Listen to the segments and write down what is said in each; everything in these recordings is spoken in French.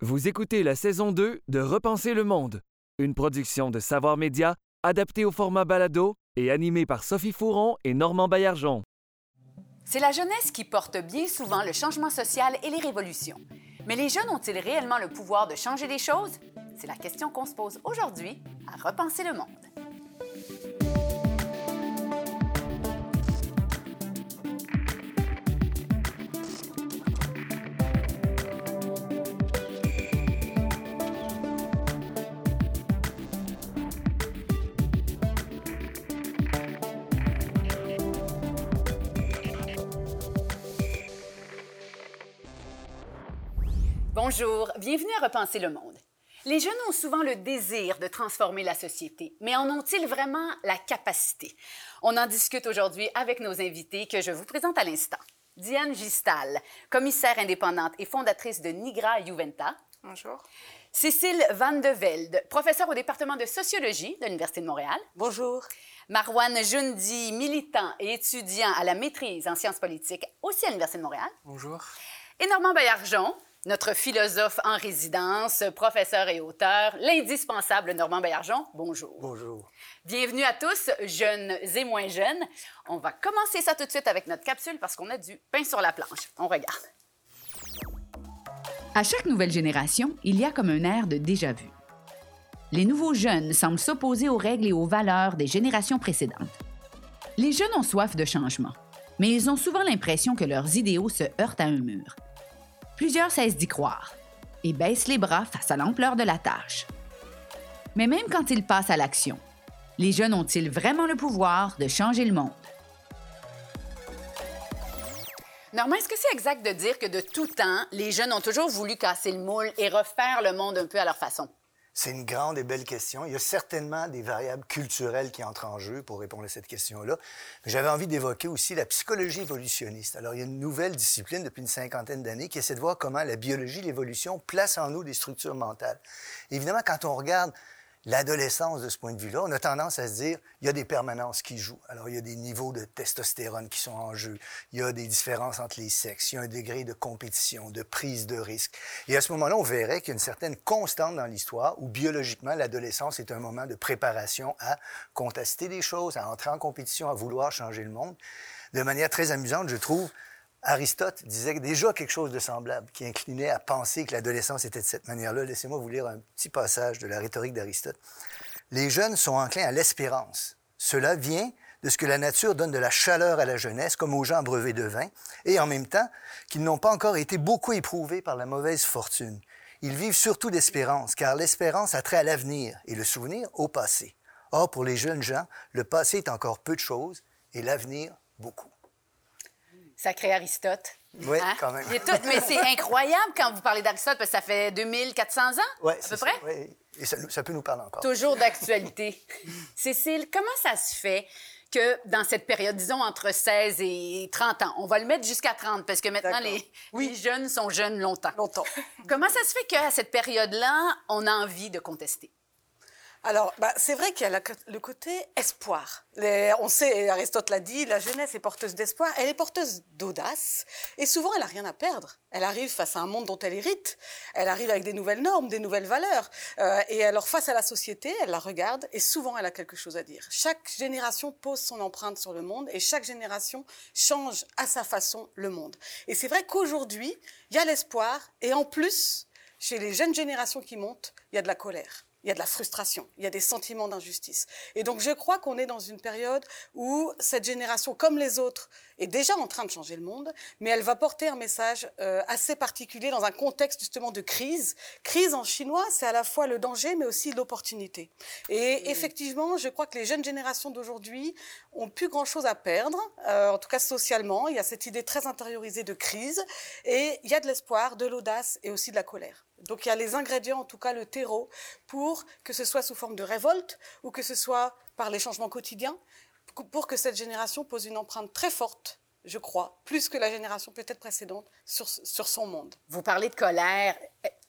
Vous écoutez la saison 2 de Repenser le monde, une production de Savoir Média adaptée au format balado et animée par Sophie Fouron et Normand Baillargeon. C'est la jeunesse qui porte bien souvent le changement social et les révolutions. Mais les jeunes ont-ils réellement le pouvoir de changer les choses? C'est la question qu'on se pose aujourd'hui à Repenser le monde. Bonjour, bienvenue à Repenser le monde. Les jeunes ont souvent le désir de transformer la société, mais en ont-ils vraiment la capacité? On en discute aujourd'hui avec nos invités que je vous présente à l'instant. Diane Gistal, commissaire indépendante et fondatrice de Nigra Juventa. Bonjour. Cécile Van de Velde, professeure au département de sociologie de l'Université de Montréal. Bonjour. Marwan Jundi, militant et étudiant à la maîtrise en sciences politiques aussi à l'Université de Montréal. Bonjour. Et Normand Baillargeon, notre philosophe en résidence, professeur et auteur, l'indispensable Normand Baillargeon. Bonjour. Bonjour. Bienvenue à tous, jeunes et moins jeunes. On va commencer ça tout de suite avec notre capsule parce qu'on a du pain sur la planche. On regarde. À chaque nouvelle génération, il y a comme un air de déjà-vu. Les nouveaux jeunes semblent s'opposer aux règles et aux valeurs des générations précédentes. Les jeunes ont soif de changement, mais ils ont souvent l'impression que leurs idéaux se heurtent à un mur. Plusieurs cessent d'y croire et baissent les bras face à l'ampleur de la tâche. Mais même quand ils passent à l'action, les jeunes ont-ils vraiment le pouvoir de changer le monde? Normand, est-ce que c'est exact de dire que de tout temps, les jeunes ont toujours voulu casser le moule et refaire le monde un peu à leur façon? C'est une grande et belle question. Il y a certainement des variables culturelles qui entrent en jeu pour répondre à cette question-là. Mais j'avais envie d'évoquer aussi la psychologie évolutionniste. Alors, il y a une nouvelle discipline depuis une cinquantaine d'années qui essaie de voir comment la biologie, l'évolution place en nous des structures mentales. Évidemment, quand on regarde l'adolescence de ce point de vue-là, on a tendance à se dire il y a des permanences qui jouent. Alors, il y a des niveaux de testostérone qui sont en jeu, il y a des différences entre les sexes, il y a un degré de compétition, de prise de risque. Et à ce moment-là, on verrait qu'il y a une certaine constante dans l'histoire où biologiquement, l'adolescence est un moment de préparation à contester des choses, à entrer en compétition, à vouloir changer le monde. De manière très amusante, je trouve, Aristote disait déjà quelque chose de semblable, qui inclinait à penser que l'adolescence était de cette manière-là. Laissez-moi vous lire un petit passage de la rhétorique d'Aristote. Les jeunes sont enclins à l'espérance. Cela vient de ce que la nature donne de la chaleur à la jeunesse, comme aux gens brevets de vin, et en même temps qu'ils n'ont pas encore été beaucoup éprouvés par la mauvaise fortune. Ils vivent surtout d'espérance, car l'espérance a trait à l'avenir et le souvenir au passé. Or, pour les jeunes gens, le passé est encore peu de choses et l'avenir beaucoup. Sacré Aristote. Oui, quand même. Il est tout- mais c'est incroyable quand vous parlez d'Aristote, parce que ça fait 2400 ans, Ouais, à peu c'est près. oui. Et ça, peut nous parler encore. Toujours d'actualité. Cécile, comment ça se fait que dans cette période, disons entre 16 et 30 ans, on va le mettre jusqu'à 30 parce que maintenant les, les jeunes sont jeunes longtemps. Longtemps. Comment ça se fait qu'à cette période-là, on a envie de contester? Alors, bah, c'est vrai qu'il y a le côté espoir. On sait, Aristote l'a dit, la jeunesse est porteuse d'espoir, elle est porteuse d'audace, et souvent elle n'a rien à perdre. Elle arrive face à un monde dont elle hérite, elle arrive avec des nouvelles normes, des nouvelles valeurs, Euh, et alors face à la société, elle la regarde, et souvent elle a quelque chose à dire. Chaque génération pose son empreinte sur le monde, et chaque génération change à sa façon le monde. Et c'est vrai qu'aujourd'hui, il y a l'espoir, et en plus, chez les jeunes générations qui montent, il y a de la colère. Il y a de la frustration, il y a des sentiments d'injustice. Et donc je crois qu'on est dans une période où cette génération, comme les autres, est déjà en train de changer le monde, mais elle va porter un message euh, assez particulier dans un contexte justement de crise. Crise en chinois, c'est à la fois le danger, mais aussi l'opportunité. Et effectivement, je crois que les jeunes générations d'aujourd'hui ont plus grand-chose à perdre, euh, en tout cas socialement. Il y a cette idée très intériorisée de crise, et il y a de l'espoir, de l'audace et aussi de la colère. Donc il y a les ingrédients, en tout cas le terreau, pour que ce soit sous forme de révolte ou que ce soit par les changements quotidiens, pour que cette génération pose une empreinte très forte, je crois, plus que la génération peut-être précédente, sur, sur son monde. Vous parlez de colère.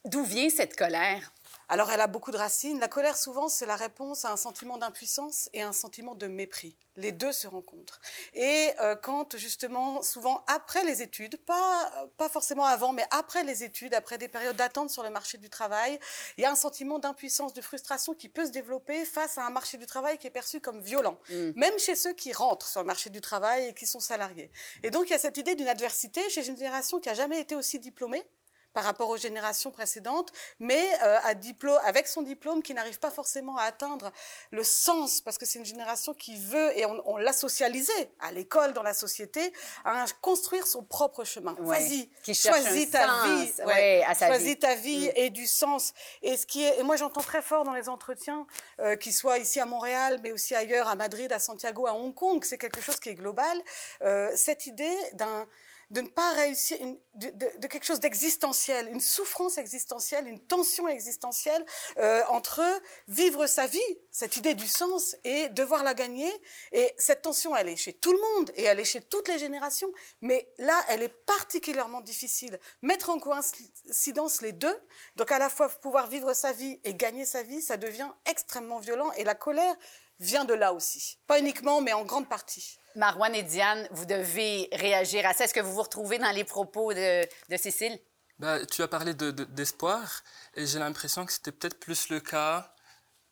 D'où vient cette colère? Alors elle a beaucoup de racines. La colère, souvent, c'est la réponse à un sentiment d'impuissance et un sentiment de mépris. Les deux se rencontrent. Et euh, quand, justement, souvent après les études, pas, pas forcément avant, mais après les études, après des périodes d'attente sur le marché du travail, il y a un sentiment d'impuissance, de frustration qui peut se développer face à un marché du travail qui est perçu comme violent, Mm. même chez ceux qui rentrent sur le marché du travail et qui sont salariés. Et donc, il y a cette idée d'une adversité chez une génération qui a jamais été aussi diplômée par rapport aux générations précédentes, mais euh, à diplôme, avec son diplôme qui n'arrive pas forcément à atteindre le sens, parce que c'est une génération qui veut, et on, on l'a socialisé à l'école, dans la société, à construire son propre chemin. Ouais. Vas-y, choisis ta sens, vie, ouais, à sa choisis vie. ta vie Mm. et du sens. Et ce qui est, et moi j'entends très fort dans les entretiens, euh, qu'ils soient ici à Montréal, mais aussi ailleurs, à Madrid, à Santiago, à Hong Kong, c'est quelque chose qui est global. euh, cette idée d'un de ne pas réussir, de quelque chose d'existentiel, une souffrance existentielle, une tension existentielle euh, entre vivre sa vie, cette idée du sens, et devoir la gagner. Et cette tension, elle est chez tout le monde et elle est chez toutes les générations. Mais là, elle est particulièrement difficile. Mettre en coïncidence les deux, donc à la fois pouvoir vivre sa vie et gagner sa vie, ça devient extrêmement violent. Et la colère vient de là aussi. Pas uniquement, mais en grande partie. Marouane et Diane, vous devez réagir à ça. Est-ce que vous vous retrouvez dans les propos de, de Cécile? Bah, tu as parlé de- de- d'espoir et j'ai l'impression que c'était peut-être plus le cas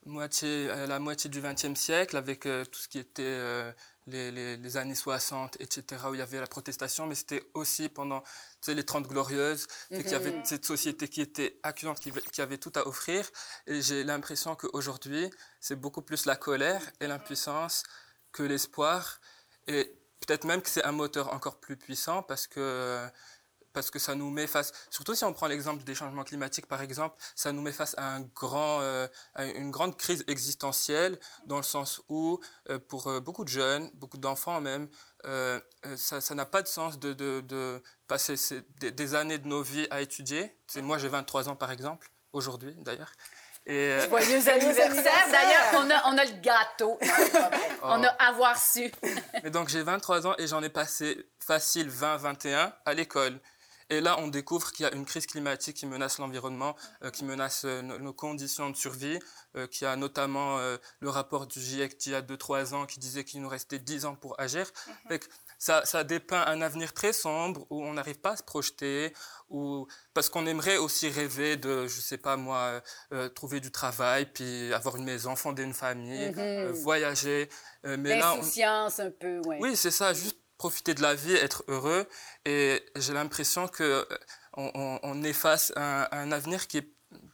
moitié, à la moitié du XXe siècle avec euh, tout ce qui était euh, les, les- les années 60, etc., où il y avait la protestation, mais c'était aussi pendant tu sais, les Trente Glorieuses, c'est qu'il y avait cette société qui était accusante, qui, qui avait tout à offrir. Et j'ai l'impression qu'aujourd'hui, c'est beaucoup plus la colère et l'impuissance que l'espoir. Et peut-être même que c'est un moteur encore plus puissant parce que parce que ça nous met face, surtout si on prend l'exemple des changements climatiques par exemple, ça nous met face à, un grand, euh, à une grande crise existentielle dans le sens où euh, pour euh, beaucoup de jeunes, beaucoup d'enfants même, euh, ça ça n'a pas de sens de, de, de passer ces- des, des années de nos vies à étudier. Moi j'ai 23 ans par exemple, aujourd'hui d'ailleurs. Et, euh, Joyeux anniversaire! D'ailleurs, on a, on a le gâteau. Vrai. On a avoir su. Et donc j'ai 23 ans et j'en ai passé facile 20-21 à l'école. Et là, on découvre qu'il y a une crise climatique qui menace l'environnement, euh, qui menace euh, nos, conditions de survie, euh, qui a notamment euh, le rapport du GIEC d'il y a 2-3 ans qui disait qu'il nous restait 10 ans pour agir. Que ça, ça dépeint un avenir très sombre où on n'arrive pas à se projeter, où, parce qu'on aimerait aussi rêver de, je sais pas moi, trouver du travail, puis avoir une maison, fonder une famille, euh, voyager. Mais là, on- un peu, ouais. oui, c'est ça, juste profiter de la vie, être heureux. Et j'ai l'impression que euh, on, on- efface un, un avenir qui est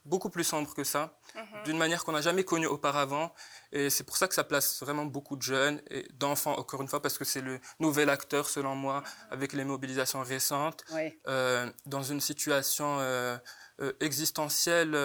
beaucoup plus sombre que ça, d'une manière qu'on n'a jamais connue auparavant. Et c'est pour ça que ça place vraiment beaucoup de jeunes et d'enfants, encore une fois, parce que c'est le nouvel acteur, selon moi, avec les mobilisations récentes, euh, dans une situation euh, euh, existentielle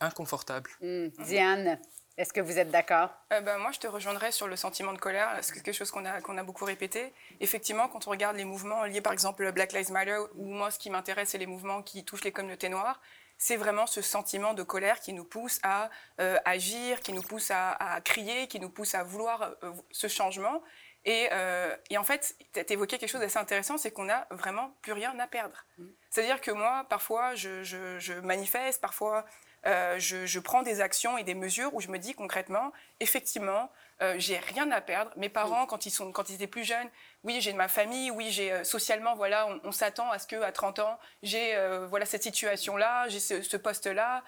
inconfortable. Hmm. Diane, est-ce que vous êtes d'accord? Euh, ben, moi, je te rejoindrais sur le sentiment de colère. C'est quelque chose qu'on a, qu'on a beaucoup répété. Effectivement, quand on regarde les mouvements liés, par exemple, Black Lives Matter, ou moi, ce qui m'intéresse, c'est les mouvements qui touchent les communautés noires, c'est vraiment ce sentiment de colère qui nous pousse à euh, agir, qui nous pousse à, à crier, qui nous pousse à vouloir euh, ce changement. Et, euh, et en fait, tu as évoqué quelque chose d'assez intéressant, c'est qu'on n'a vraiment plus rien à perdre. C'est-à-dire que moi, parfois, je, je- je manifeste, parfois, euh, je, je prends des actions et des mesures où je me dis concrètement, effectivement, euh, j'ai rien à perdre. Mes parents, quand ils sont, quand ils étaient plus jeunes, oui, j'ai de ma famille, oui, j'ai euh, socialement, voilà, on, on s'attend à ce que à 30 ans, j'ai voilà cette situation-là, j'ai ce, ce poste-là,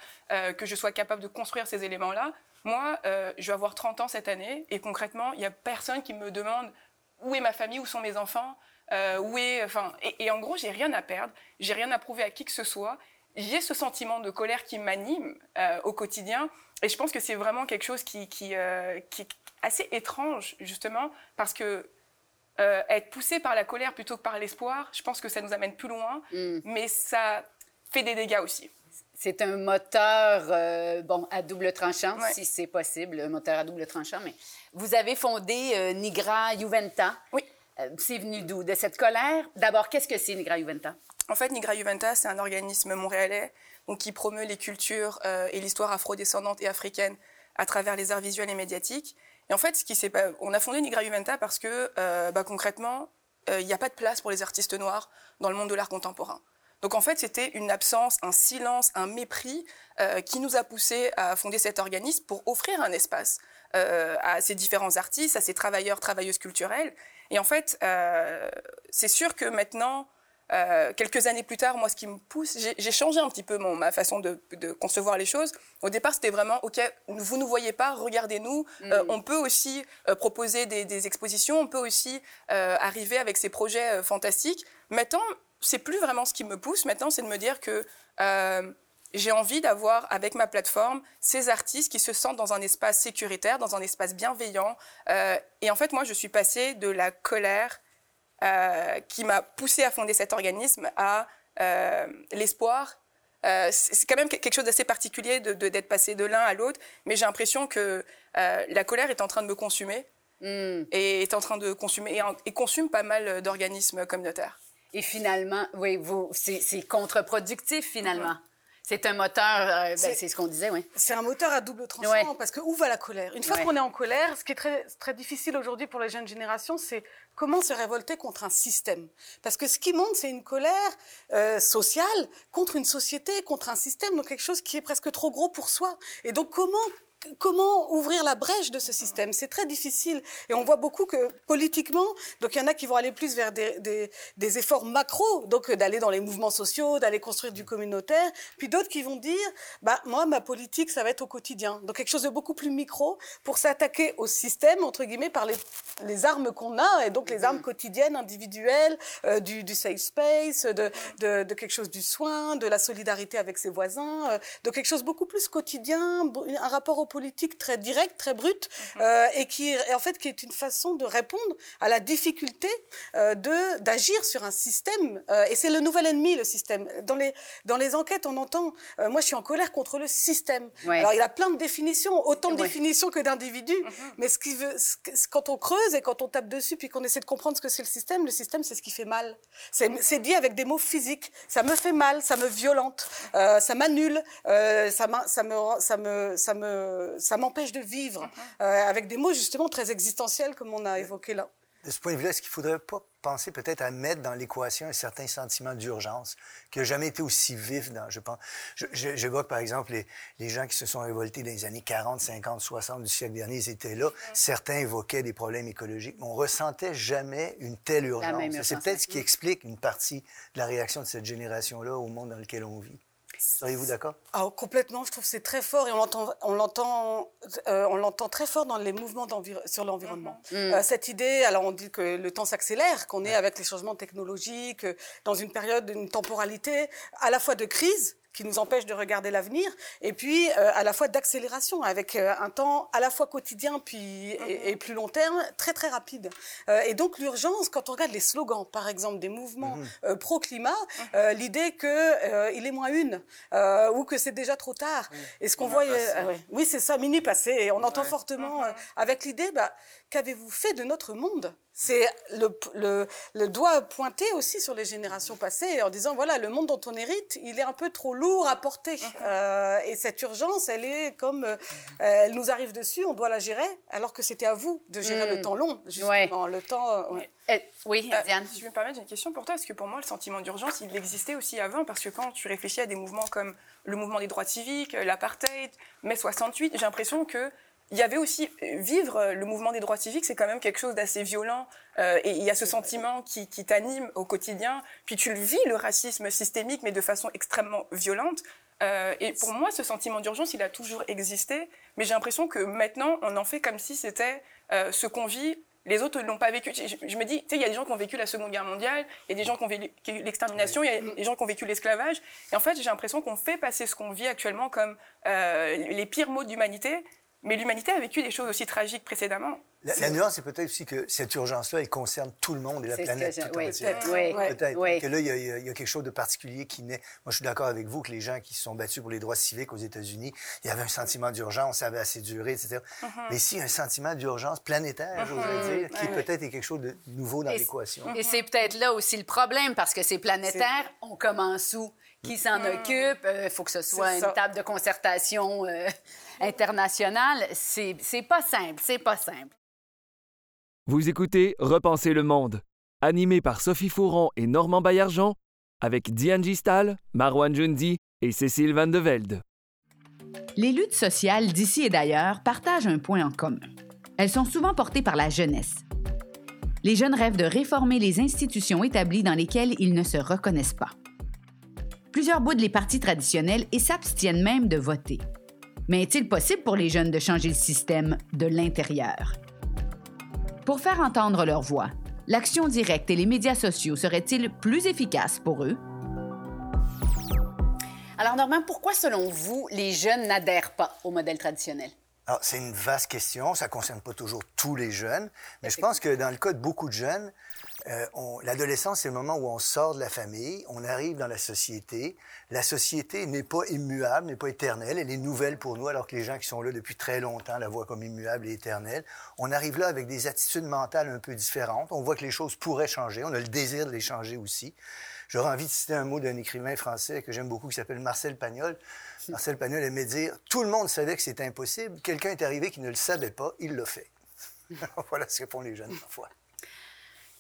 que je sois capable de construire ces éléments-là. Moi, je vais avoir 30 ans cette année et concrètement, il y a personne qui me demande où est ma famille, où sont mes enfants, euh, où est, enfin, et, et en gros, j'ai rien à perdre, j'ai rien à prouver à qui que ce soit. J'ai ce sentiment de colère qui m'anime euh, au quotidien, et je pense que c'est vraiment quelque chose qui, qui, euh, qui est assez étrange justement, parce que euh, être poussé par la colère plutôt que par l'espoir, je pense que ça nous amène plus loin, Hmm. mais ça fait des dégâts aussi. C'est un moteur bon, à double tranchant, Ouais. si c'est possible, un moteur à double tranchant. Mais vous avez fondé Nigra Juventa. Oui. C'est venu d'où? De cette colère? D'abord, qu'est-ce que c'est Nigra Juventa? En fait, Nigra Juventa, c'est un organisme montréalais donc, qui promeut les cultures euh, et l'histoire afrodescendante et africaine à travers les arts visuels et médiatiques. Et en fait, ce qui on a fondé Nigra Juventa parce que, euh, bah, concrètement, euh, il n'y a pas de place pour les artistes noirs dans le monde de l'art contemporain. Donc en fait, c'était une absence, un silence, un mépris euh, qui nous a poussé à fonder cet organisme pour offrir un espace euh, à ces différents artistes, à ces travailleurs, travailleuses culturelles. Et en fait, c'est sûr que maintenant, euh, quelques années plus tard, moi, ce qui me pousse, j'ai changé un petit peu mon, ma façon de, de, concevoir les choses. Au départ, c'était vraiment, OK, vous ne nous voyez pas, regardez-nous. Mm. Euh, on peut aussi euh, proposer des, des, expositions, on peut aussi arriver avec ces projets fantastiques. Maintenant, c'est plus vraiment ce qui me pousse. Maintenant, c'est de me dire que j'ai envie d'avoir avec ma plateforme ces artistes qui se sentent dans un espace sécuritaire, dans un espace bienveillant. et en fait, moi, je suis passée de la colère euh, qui m'a poussé à fonder cet organisme à euh, l'espoir. Euh, c'est quand même quelque chose d'assez particulier d'être de, passé de l'un à l'autre, mais j'ai l'impression que la colère est en train de me consumer mm. et est en train de consumer et, et consume pas mal d'organismes communautaires. Et finalement, oui, c'est contre-productif finalement. Mm -hmm. C'est un moteur, euh, ben, c'est ce qu'on disait, oui. C'est un moteur à double tranchant ouais. parce que où va la colère? Une fois ouais. qu'on est en colère, ce qui est très, très difficile aujourd'hui pour les jeunes générations, c'est comment se révolter contre un système. Parce que ce qui monte, c'est une colère euh, sociale contre une société, contre un système, donc quelque chose qui est presque trop gros pour soi. Et donc comment comment ouvrir la brèche de ce système? C'est très difficile. Et on voit beaucoup que politiquement, donc il y en a qui vont aller plus vers des, efforts macro, donc d'aller dans les mouvements sociaux, d'aller construire du communautaire, puis d'autres qui vont dire, bah, moi, ma politique, ça va être au quotidien. Donc quelque chose de beaucoup plus micro pour s'attaquer au système, entre guillemets, par les, armes qu'on a, et donc les armes quotidiennes, individuelles, euh, du, safe space, de, quelque chose du soin, de la solidarité avec ses voisins, euh, de quelque chose beaucoup plus quotidien, un rapport au politique très directe, très brute, mm -hmm. euh, et qui est en fait qui est une façon de répondre à la difficulté euh, de d'agir sur un système. Euh, et c'est le nouvel ennemi, le système. Dans les dans les enquêtes, on entend, moi je suis en colère contre le système. Ouais. Alors il a plein de définitions, autant de ouais. définitions que d'individus. Mm -hmm. Mais ce qui veut, ce, quand on creuse et quand on tape dessus, puis qu'on essaie de comprendre ce que c'est le système, le système c'est ce qui fait mal. C'est dit avec des mots physiques. Ça me fait mal, ça me violente, euh, ça m'annule, ça, ça me ça me ça me ça m'empêche de vivre, mm -hmm. euh, avec des mots justement très existentiels comme on a évoqué là. De ce point de vue-là, est-ce qu'il ne faudrait pas penser peut-être à mettre dans l'équation un certain sentiment d'urgence qui n'a jamais été aussi vif dans, je pense, j'évoque par exemple les, les, gens qui se sont révoltés dans les années 40, 50, 60 du siècle dernier, ils étaient là. Certains évoquaient des problèmes écologiques, mais on ressentait jamais une telle urgence. C'est peut-être ce qui explique une partie de la réaction de cette génération-là au monde dans lequel on vit. Seriez-vous d'accord? Ah, Complètement, je trouve que c'est très fort et on l'entend, on l'entend, euh, on l'entend très fort dans les mouvements sur l'environnement. Mm -hmm. euh, cette idée, alors on dit que le temps s'accélère, qu'on est avec les changements technologiques, euh, dans une période, une temporalité à la fois de crise, qui nous empêche de regarder l'avenir, et puis euh, à la fois d'accélération, avec euh, un temps à la fois quotidien puis, et, et, plus long terme, très très rapide. Euh, et donc l'urgence, quand on regarde les slogans, par exemple, des mouvements -hmm. pro-climat, -hmm. l'idée qu'il est moins une, ou que c'est déjà trop tard. Et ce qu'on voit... Ouais. Oui, c'est ça, mini passé. Et on entend fortement avec l'idée, bah, qu'avez-vous fait de notre monde? C'est le, le, le, doigt pointé aussi sur les générations passées en disant voilà le monde dont on hérite il est un peu trop lourd à porter euh, et cette urgence elle est comme euh, elle nous arrive dessus on doit la gérer alors que c'était à vous de gérer mmh. le temps long justement ouais. le temps euh, ouais. Et, oui Diane si je me permets j'ai une question pour toi parce que pour moi le sentiment d'urgence il existait aussi avant parce que quand tu réfléchis à des mouvements comme le mouvement des droits civiques l'apartheid mai 68 j'ai l'impression que il y avait aussi vivre le mouvement des droits civiques, c'est quand même quelque chose d'assez violent. Euh, et il y a ce sentiment qui, qui t'anime au quotidien. Puis tu le vis, le racisme systémique, mais de façon extrêmement violente. Euh, et pour moi, ce sentiment d'urgence, il a toujours existé. Mais j'ai l'impression que maintenant, on en fait comme si c'était euh, ce qu'on vit les autres ne l'ont pas vécu. Je, je, me dis, tu sais, il y a des gens qui ont vécu la Seconde Guerre mondiale, il y a des gens qui ont vécu l'extermination, il y a des gens qui ont vécu l'esclavage. Et en fait, j'ai l'impression qu'on fait passer ce qu'on vit actuellement comme euh, les pires maux d'humanité, mais l'humanité a vécu des choses aussi tragiques précédemment. La, la nuance, c'est peut-être aussi que cette urgence-là, elle concerne tout le monde et la planète. Tout oui, peut-être. Oui, peut-être. Oui. Que là, il y, a, il y, a, quelque chose de particulier qui naît. Moi, je suis d'accord avec vous que les gens qui se sont battus pour les droits civiques aux États-Unis, il y avait un sentiment d'urgence, ça avait assez duré, etc. Mm -hmm. Mais ici, un sentiment d'urgence planétaire, mm -hmm. j'oserais dire, qui peut-être est quelque chose de nouveau dans l'équation. Et c'est peut-être là aussi le problème, parce que c'est planétaire, on commence où? Qui s'en mm. occupe? Il euh, faut que ce soit une table de concertation euh, internationale. C'est pas simple, c'est pas simple. Vous écoutez Repenser le monde, animé par Sophie Fouron et Normand Baillargeon, avec Diane Gistal, Marwan Jundi et Cécile Van de Velde. Les luttes sociales d'ici et d'ailleurs partagent un point en commun. Elles sont souvent portées par la jeunesse. Les jeunes rêvent de réformer les institutions établies dans lesquelles ils ne se reconnaissent pas. Plusieurs boudent les partis traditionnels et s'abstiennent même de voter. Mais est-il possible pour les jeunes de changer le système de l'intérieur? Pour faire entendre leur voix, l'action directe et les médias sociaux seraient-ils plus efficaces pour eux? Alors, Normand, pourquoi, selon vous, les jeunes n'adhèrent pas au modèle traditionnel? Alors, c'est une vaste question. Ça ne concerne pas toujours tous les jeunes. Mais je pense que dans le cas de beaucoup de jeunes, euh, l'adolescence, c'est le moment où on sort de la famille, on arrive dans la société. La société n'est pas immuable, n'est pas éternelle. Elle est nouvelle pour nous, alors que les gens qui sont là depuis très longtemps la voient comme immuable et éternelle. On arrive là avec des attitudes mentales un peu différentes. On voit que les choses pourraient changer. On a le désir de les changer aussi. J'aurais envie de citer un mot d'un écrivain français que j'aime beaucoup qui s'appelle Marcel Pagnol. Marcel Pagnol aimait dire Tout le monde savait que c'était impossible. Quelqu'un est arrivé qui ne le savait pas, il l'a fait. voilà ce que font les jeunes parfois.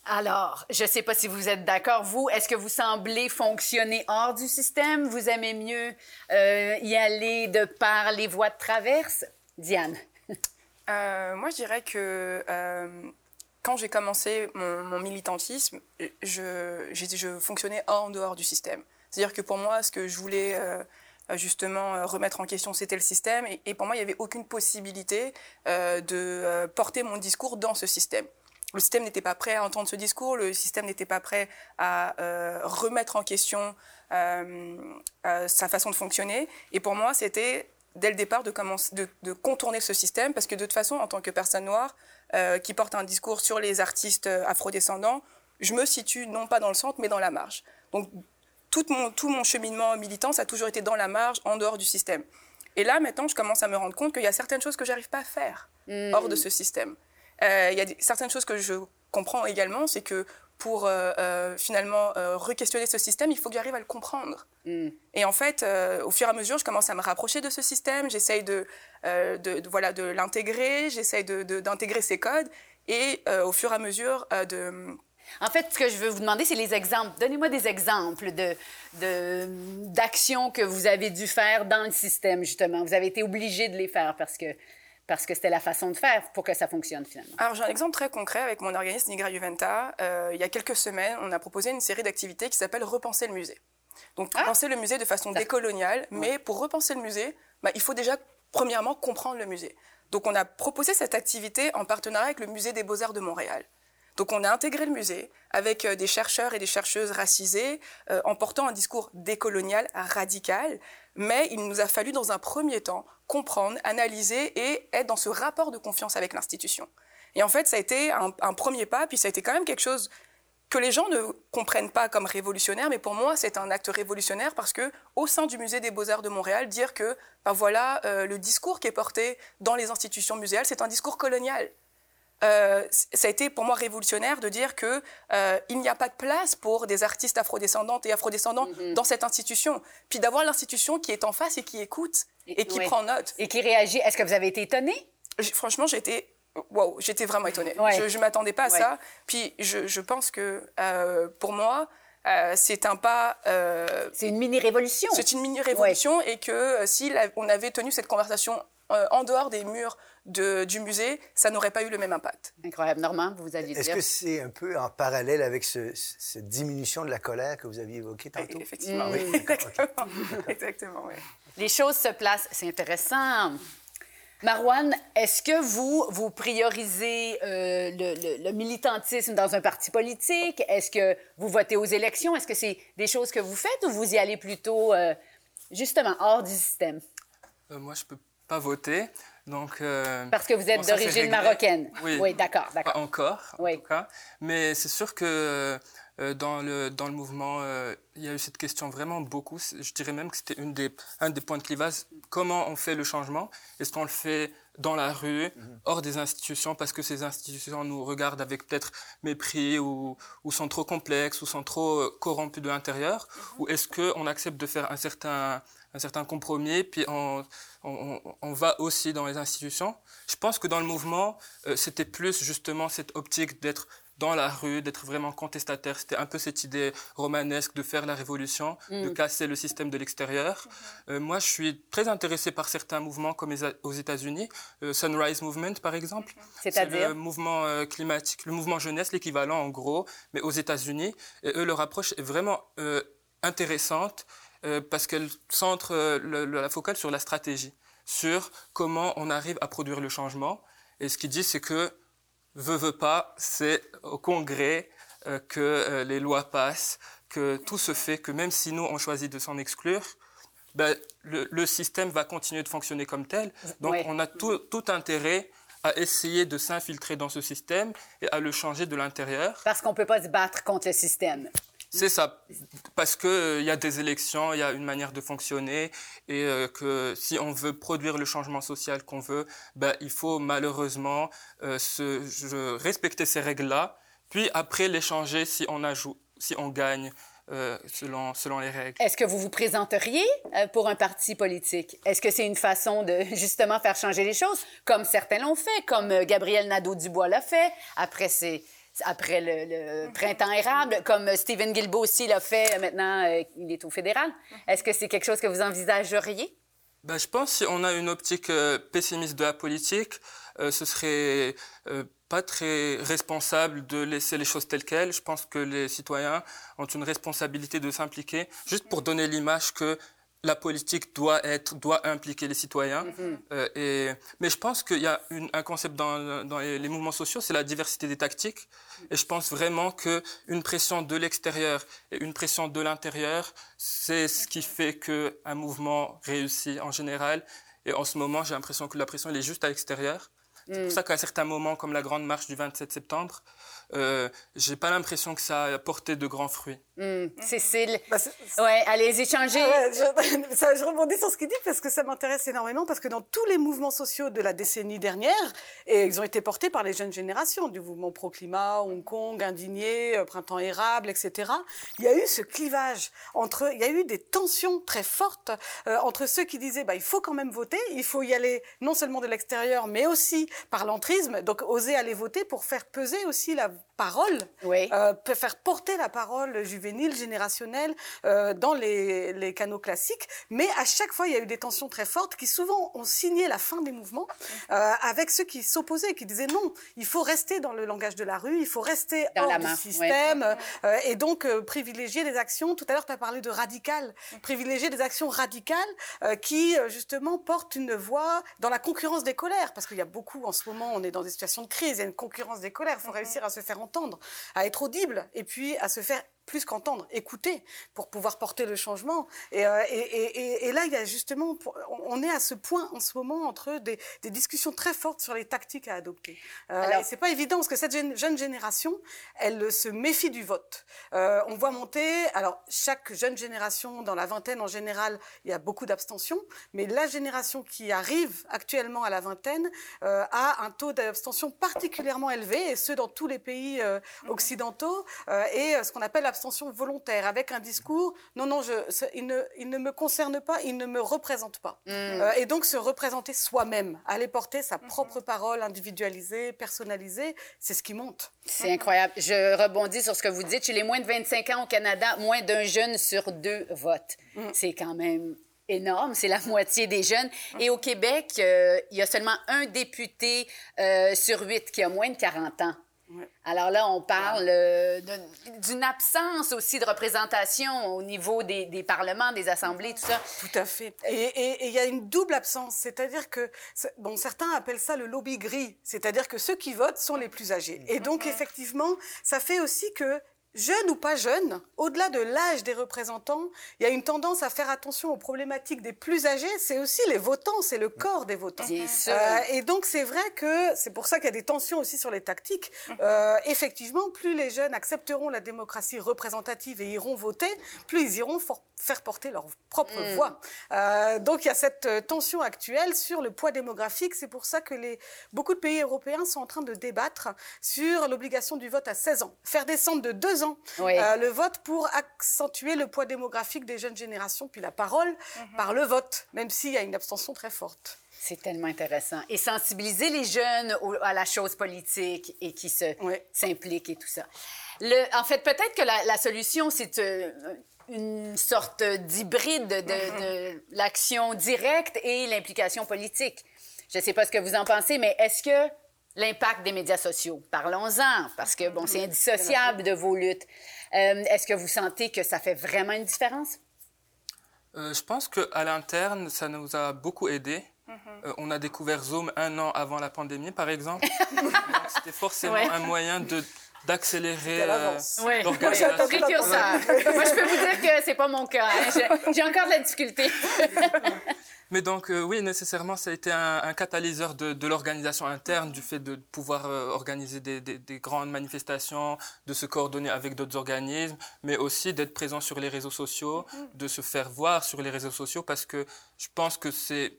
Alors, je ne sais pas si vous êtes d'accord. Vous, est-ce que vous semblez fonctionner hors du système? Vous aimez mieux euh, y aller de par les voies de traverse? Diane? Euh, moi, je dirais que euh, quand j'ai commencé mon, militantisme, je, je, fonctionnais en dehors du système. C'est-à-dire que pour moi, ce que je voulais justement remettre en question, c'était le système. Et, pour moi, il n'y avait aucune possibilité de porter mon discours dans ce système le système n'était pas prêt à entendre ce discours, le système n'était pas prêt à euh, remettre en question euh, euh, sa façon de fonctionner. Et pour moi, c'était dès le départ de, commencer, de, contourner ce système, parce que de toute façon, en tant que personne noire qui porte un discours sur les artistes afrodescendants, je me situe non pas dans le centre, mais dans la marge. Donc tout mon, tout mon cheminement militant, ça a toujours été dans la marge, en dehors du système. Et là, maintenant, je commence à me rendre compte qu'il y a certaines choses que j'arrive pas à faire mmh. hors de ce système. Euh, il y a certaines choses que je comprends également, c'est que pour euh, euh, finalement re-questionner ce système, il faut que j'arrive à le comprendre. Mm. Et en fait, au fur et à mesure, je commence à me rapprocher de ce système, j'essaye de, de, voilà, de l'intégrer, j'essaye d'intégrer ses codes, et au fur et à mesure de... En fait, ce que je veux vous demander, c'est les exemples. Donnez-moi des exemples d'actions de, d'actions que vous avez dû faire dans le système, justement. Vous avez été obligé de les faire parce que parce que c'était la façon de faire pour que ça fonctionne finalement. Alors j'ai un exemple très concret avec mon organisme Nigra Juventa. Euh, il y a quelques semaines, on a proposé une série d'activités qui s'appelle Repenser le musée. Donc ah! repenser le musée de façon décoloniale, mais pour repenser le musée, bah, il faut déjà premièrement comprendre le musée. Donc on a proposé cette activité en partenariat avec le musée des beaux-arts de Montréal. Donc on a intégré le musée avec euh, des chercheurs et des chercheuses racisées euh, en portant un discours décolonial radical, mais il nous a fallu dans un premier temps comprendre, analyser et être dans ce rapport de confiance avec l'institution. Et en fait, ça a été un, premier pas, puis ça a été quand même quelque chose que les gens ne comprennent pas comme révolutionnaire, mais pour moi, c'est un acte révolutionnaire parce que, au sein du Musée des Beaux-Arts de Montréal, dire que, ben voilà, euh, le discours qui est porté dans les institutions muséales, c'est un discours colonial. Euh, ça a été pour moi révolutionnaire de dire que euh, il n'y a pas de place pour des artistes afrodescendantes et afrodescendants mm-hmm. dans cette institution. Puis d'avoir l'institution qui est en face et qui écoute et, qui prend note. Et qui réagit. Est-ce que vous avez été étonné Franchement, j'étais wow, j'étais vraiment étonnée. Je ne m'attendais pas à ça. Puis je, je pense que euh, pour moi, c'est un pas. c'est une mini-révolution. C'est une mini-révolution et que si on avait tenu cette conversation en dehors des murs du musée, ça n'aurait pas eu le même impact. Incroyable. Normand, vous alliez dire... Est-ce que c'est un peu en parallèle avec cette diminution de la colère que vous aviez évoquée tantôt? Effectivement, oui. Exactement, Exactement oui. Les choses se placent, c'est intéressant. Marouane, est-ce que vous, vous priorisez euh, le, militantisme dans un parti politique? Est-ce que vous votez aux élections? Est-ce que c'est des choses que vous faites ou vous y allez plutôt, euh, justement, hors du système? Euh, moi, je peux pas voter. Donc, euh, Parce que vous êtes d'origine marocaine. Oui, d'accord, d'accord. Pas encore, en tout cas. Mais c'est sûr que euh, dans, le, dans le mouvement, euh, il y a eu cette question vraiment beaucoup. Je dirais même que c'était des, un des points de clivage. Comment on fait le changement? Est-ce qu'on le fait dans la rue, mhm. hors des institutions, parce que ces institutions nous regardent avec peut-être mépris ou, ou, sont trop complexes ou sont trop corrompus de l'intérieur? Mhm. Ou est-ce qu'on accepte de faire un certain un certain compromis, puis on, on, va aussi dans les institutions. Je pense que dans le mouvement, euh, c'était plus justement cette optique d'être dans la rue, d'être vraiment contestataire. C'était un peu cette idée romanesque de faire la révolution, de Mm. casser le système de l'extérieur. Euh, moi, je suis très intéressé par certains mouvements comme aux États-Unis, euh, Sunrise Movement par exemple. C'est C'est-à-dire? le mouvement euh, climatique, le mouvement jeunesse, l'équivalent en gros, mais aux États-Unis. Et eux, leur approche est vraiment intéressante euh, parce qu'elle centre euh, le- la focale sur la stratégie, sur comment on arrive à produire le changement. Et ce qu'ils disent, c'est que veut, veut pas, c'est au Congrès euh, que les lois passent, que tout se fait, que même si nous, on choisit de s'en exclure, ben, le, le système va continuer de fonctionner comme tel. Donc, Ouais. on a tout, tout intérêt à essayer de s'infiltrer dans ce système et à le changer de l'intérieur. Parce qu'on ne peut pas se battre contre le système. C'est ça, parce qu'il y a des élections, il y a une manière de fonctionner, et euh, que si on veut produire le changement social qu'on veut, ben, il faut malheureusement euh, respecter ces règles-là, puis après les changer si on, ajoute, si on gagne euh, selon, selon les règles. Est-ce que vous vous présenteriez euh, pour un parti politique? Est-ce que c'est une façon de justement faire changer les choses, comme certains l'ont fait, comme euh, Gabriel Nadeau-Dubois l'a fait, après, c'est, après le, le printemps érable, comme Stephen Guilbeault aussi l'a fait, euh, maintenant euh, il est au fédéral. Est-ce que c'est quelque chose que vous envisageriez? Ben, je pense que si on a une optique euh, pessimiste de la politique, euh, ce serait euh, pas très responsable de laisser les choses telles quelles. Je pense que les citoyens ont une responsabilité de s'impliquer, juste pour donner l'image que la politique doit être, doit impliquer les citoyens. Euh, et, mais je pense qu'il y a une- un concept dans, dans les, les mouvements sociaux, c'est la diversité des tactiques. Et je pense vraiment que une pression de l'extérieur et une pression de l'intérieur, c'est ce qui fait que un mouvement réussit en général. Et en ce moment, j'ai l'impression que la pression elle est juste à l'extérieur. C'est pour ça qu'à certains moments, comme la grande marche du 27 septembre, euh, j'ai pas l'impression que ça a porté de grands fruits. Cécile? Bah, c'est- Ouais, allez échanger. Ah ouais, je, ça, je rebondis sur ce qu'il dit parce que ça m'intéresse énormément parce que dans tous les mouvements sociaux de la décennie dernière, et ils ont été portés par les jeunes générations du mouvement pro-climat, Hong Kong, Indigné, euh, Printemps érable, etc. Il y a eu ce clivage entre, il y a eu des tensions très fortes euh, entre ceux qui disaient bah il faut quand même voter, il faut y aller non seulement de l'extérieur mais aussi par l'entrisme, donc oser aller voter pour faire peser aussi la parole Oui. euh, peut faire porter la parole juvénile, générationnelle euh, dans les, les canaux classiques. Mais à chaque fois, il y a eu des tensions très fortes qui souvent ont signé la fin des mouvements euh, avec ceux qui s'opposaient, qui disaient non, il faut rester dans le langage de la rue, il faut rester Dans hors la du système et donc privilégier des actions. Tout à l'heure, tu as parlé de radical, privilégier des actions radicales qui justement portent une voix dans la concurrence des colères, parce qu'il y a beaucoup en ce moment, on est dans des situations de crise, il y a une concurrence des colères. Il faut réussir à se faire entendre, à être audible, et puis à se faire plus qu'entendre, écouter pour pouvoir porter le changement. Et, euh, et, et, et- et là, il y a justement, on est à ce point en ce moment entre des, des discussions très fortes sur les tactiques à adopter. Euh, Alors- et c'est pas évident parce que cette jeune, génération, elle se méfie du vote. Euh, on voit monter, alors chaque jeune génération, dans la vingtaine en général, il y a beaucoup d'abstention, mais la génération qui arrive actuellement à la vingtaine euh, a un taux d'abstention particulièrement élevé, et ce dans tous les pays euh, occidentaux, et ce qu'on appelle l'abstention volontaire, avec un discours non, non, je, il, ne, il ne me concerne pas, il ne me représente pas. Euh, et donc se représenter soi-même, aller porter sa propre parole individualisée, personnalisée, c'est ce qui monte. C'est incroyable. Je rebondis sur ce que vous dites. Chez les moins de 25 ans au Canada, moins d'un jeune sur deux vote. C'est quand même énorme, c'est la moitié des jeunes. Et au Québec, euh, il y a seulement un député euh, sur huit qui a moins de 40 ans. Alors là, on parle euh, d'une absence aussi de représentation au niveau des, des parlements, des assemblées, tout ça. Tout à fait. Et il y a une double absence, c'est-à-dire que, bon, certains appellent ça le lobby gris, c'est-à-dire que ceux qui votent sont les plus âgés. Et donc, effectivement, ça fait aussi que Jeunes ou pas jeunes, au-delà de l'âge des représentants, il y a une tendance à faire attention aux problématiques des plus âgés. C'est aussi les votants, c'est le corps des votants. Euh, et donc c'est vrai que c'est pour ça qu'il y a des tensions aussi sur les tactiques. Euh, effectivement, plus les jeunes accepteront la démocratie représentative et iront voter, plus ils iront for- faire porter leur propre voix. Euh, donc il y a cette euh, tension actuelle sur le poids démographique. C'est pour ça que les, beaucoup de pays européens sont en train de débattre sur l'obligation du vote à 16 ans. Faire descendre de deux ans Oui. euh, le vote pour accentuer le poids démographique des jeunes générations, puis la parole par le vote, même s'il y a une abstention très forte. C'est tellement intéressant. Et sensibiliser les jeunes à la chose politique et qui s'impliquent et tout ça. Le, en fait, peut-être que la, solution, c'est une sorte d'hybride de, de l'action directe et l'implication politique. Je ne sais pas ce que vous en pensez, mais est-ce que l'impact des médias sociaux, parlons-en, parce que, bon, c'est indissociable de vos luttes. Euh, est-ce que vous sentez que ça fait vraiment une différence? Euh, je pense qu'à l'interne, ça nous a beaucoup aidé. Mm-hmm. Euh, on a découvert Zoom un an avant la pandémie, par exemple. C'était forcément un moyen de d'accélérer l'organisation. Moi, je peux vous dire que c'est pas mon cas. Hein. J'ai encore de la difficulté. Mais donc, euh, oui, nécessairement, ça a été un, catalyseur de, l'organisation interne, du fait de pouvoir euh, organiser des, grandes manifestations, de se coordonner avec d'autres organismes, mais aussi d'être présent sur les réseaux sociaux, mm-hmm. de se faire voir sur les réseaux sociaux, parce que je pense que c'est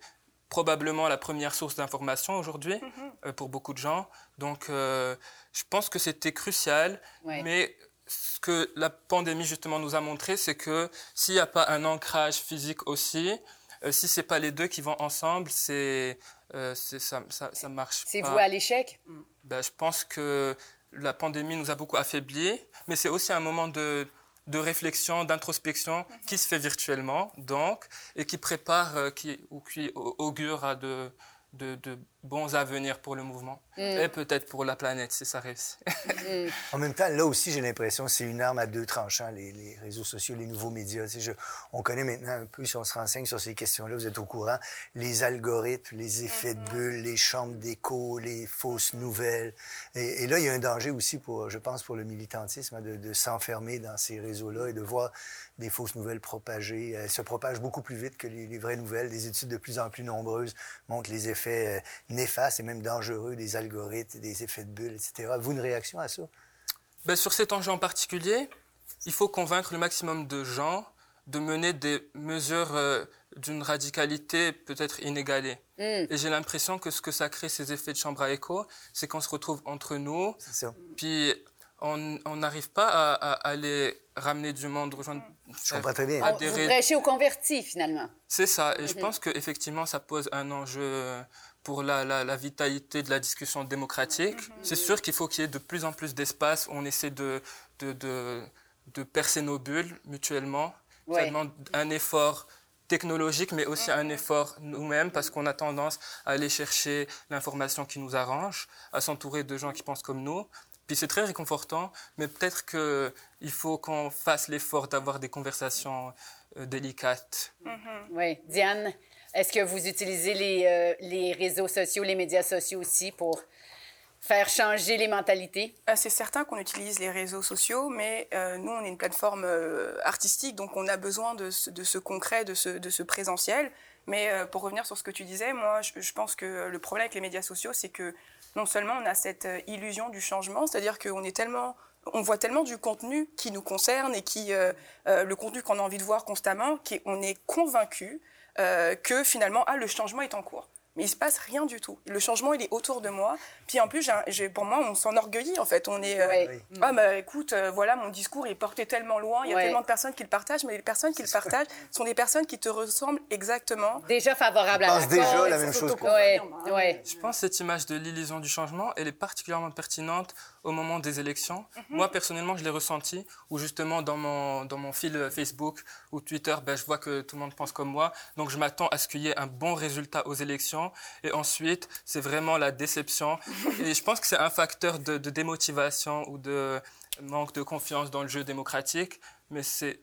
probablement la première source d'information aujourd'hui mm-hmm. euh, pour beaucoup de gens. Donc, je pense que c'était crucial, mais ce que la pandémie justement nous a montré, c'est que s'il n'y a pas un ancrage physique aussi, euh, si c'est pas les deux qui vont ensemble, c'est euh, ça, ça, ça, marche C'est vous à l'échec? Ben, Je pense que la pandémie nous a beaucoup affaiblis, mais c'est aussi un moment de, de réflexion, d'introspection qui se fait virtuellement, donc, et qui prépare, euh, qui, ou qui augure à de, de, bons avenirs pour le mouvement mm. et peut-être pour la planète si ça réussit. Mm. en même temps, là aussi, j'ai l'impression que c'est une arme à deux tranchants, les, les réseaux sociaux, les nouveaux médias. Je, on connaît maintenant un peu, si on se renseigne sur ces questions-là, vous êtes au courant, les algorithmes, les effets de mm-hmm. bulles, les chambres d'écho, les fausses nouvelles. Et, là, il y a un danger aussi, pour, je pense, pour le militantisme, hein, de, de s'enfermer dans ces réseaux-là et de voir des fausses nouvelles propagées. Elles se propagent beaucoup plus vite que les, vraies nouvelles. Des études de plus en plus nombreuses montrent les effets euh, néfastes et même dangereux des algorithmes, des effets de bulles, etc. Vous, une réaction à ça? Ben, sur cet enjeu en particulier, il faut convaincre le maximum de gens de mener des mesures euh, d'une radicalité peut-être inégalée. Mm. Et j'ai l'impression que ce que ça crée, ces effets de chambre à écho, c'est qu'on se retrouve entre nous. Ça. Puis on n'arrive pas à, aller ramener du monde, rejoindre. Je comprends très bien. Vous prêchez aux convertis, finalement. C'est ça. Et je mhm. pense qu'effectivement, ça pose un enjeu pour la, vitalité de la discussion démocratique. Mhm. C'est sûr qu'il faut qu'il y ait de plus en plus d'espace où on essaie de, de, de, percer nos bulles mutuellement. Ça demande un effort technologique, mais aussi un mhm. effort nous-mêmes, parce qu'on a tendance à aller chercher l'information qui nous arrange, à s'entourer de gens qui pensent comme nous. Puis c'est très réconfortant, mais peut-être qu'il faut qu'on fasse l'effort d'avoir des conversations euh, délicates. Mm-hmm. Oui. Diane, est-ce que vous utilisez les, euh, les, réseaux sociaux, les médias sociaux aussi pour faire changer les mentalités? Euh, c'est certain qu'on utilise les réseaux sociaux, mais nous, on est une plateforme artistique, donc on a besoin de, de ce concret, de ce, de ce présentiel. Mais pour revenir sur ce que tu disais, moi, je, je pense que le problème avec les médias sociaux, c'est que non seulement on a cette euh, illusion du changement, c'est-à-dire qu'on on voit tellement du contenu qui nous concerne et qui euh, euh, le contenu qu'on a envie de voir constamment, qu'on est convaincu que finalement ah, le changement est en cours mais il se passe rien du tout. Le changement, il est autour de moi. Puis en plus, pour moi, on s'enorgueillit en fait. On est, euh, ah bah écoute, euh, voilà, mon discours est porté tellement loin, il y a tellement de personnes qui le partagent, mais les personnes qui le partagent sont des personnes qui te ressemblent exactement. Déjà favorables à la déjà la même chose. Ouais. Je pense que cette image de l'illusion du changement, elle est particulièrement pertinente au moment des élections. Mhm. Moi, personnellement, je l'ai ressenti, où justement, dans mon, dans mon fil Facebook ou Twitter, ben, je vois que tout le monde pense comme moi. Donc, je m'attends à ce qu'il y ait un bon résultat aux élections et ensuite, c'est vraiment la déception. Et je pense que c'est un facteur de, de démotivation ou de manque de confiance dans le jeu démocratique, mais c'est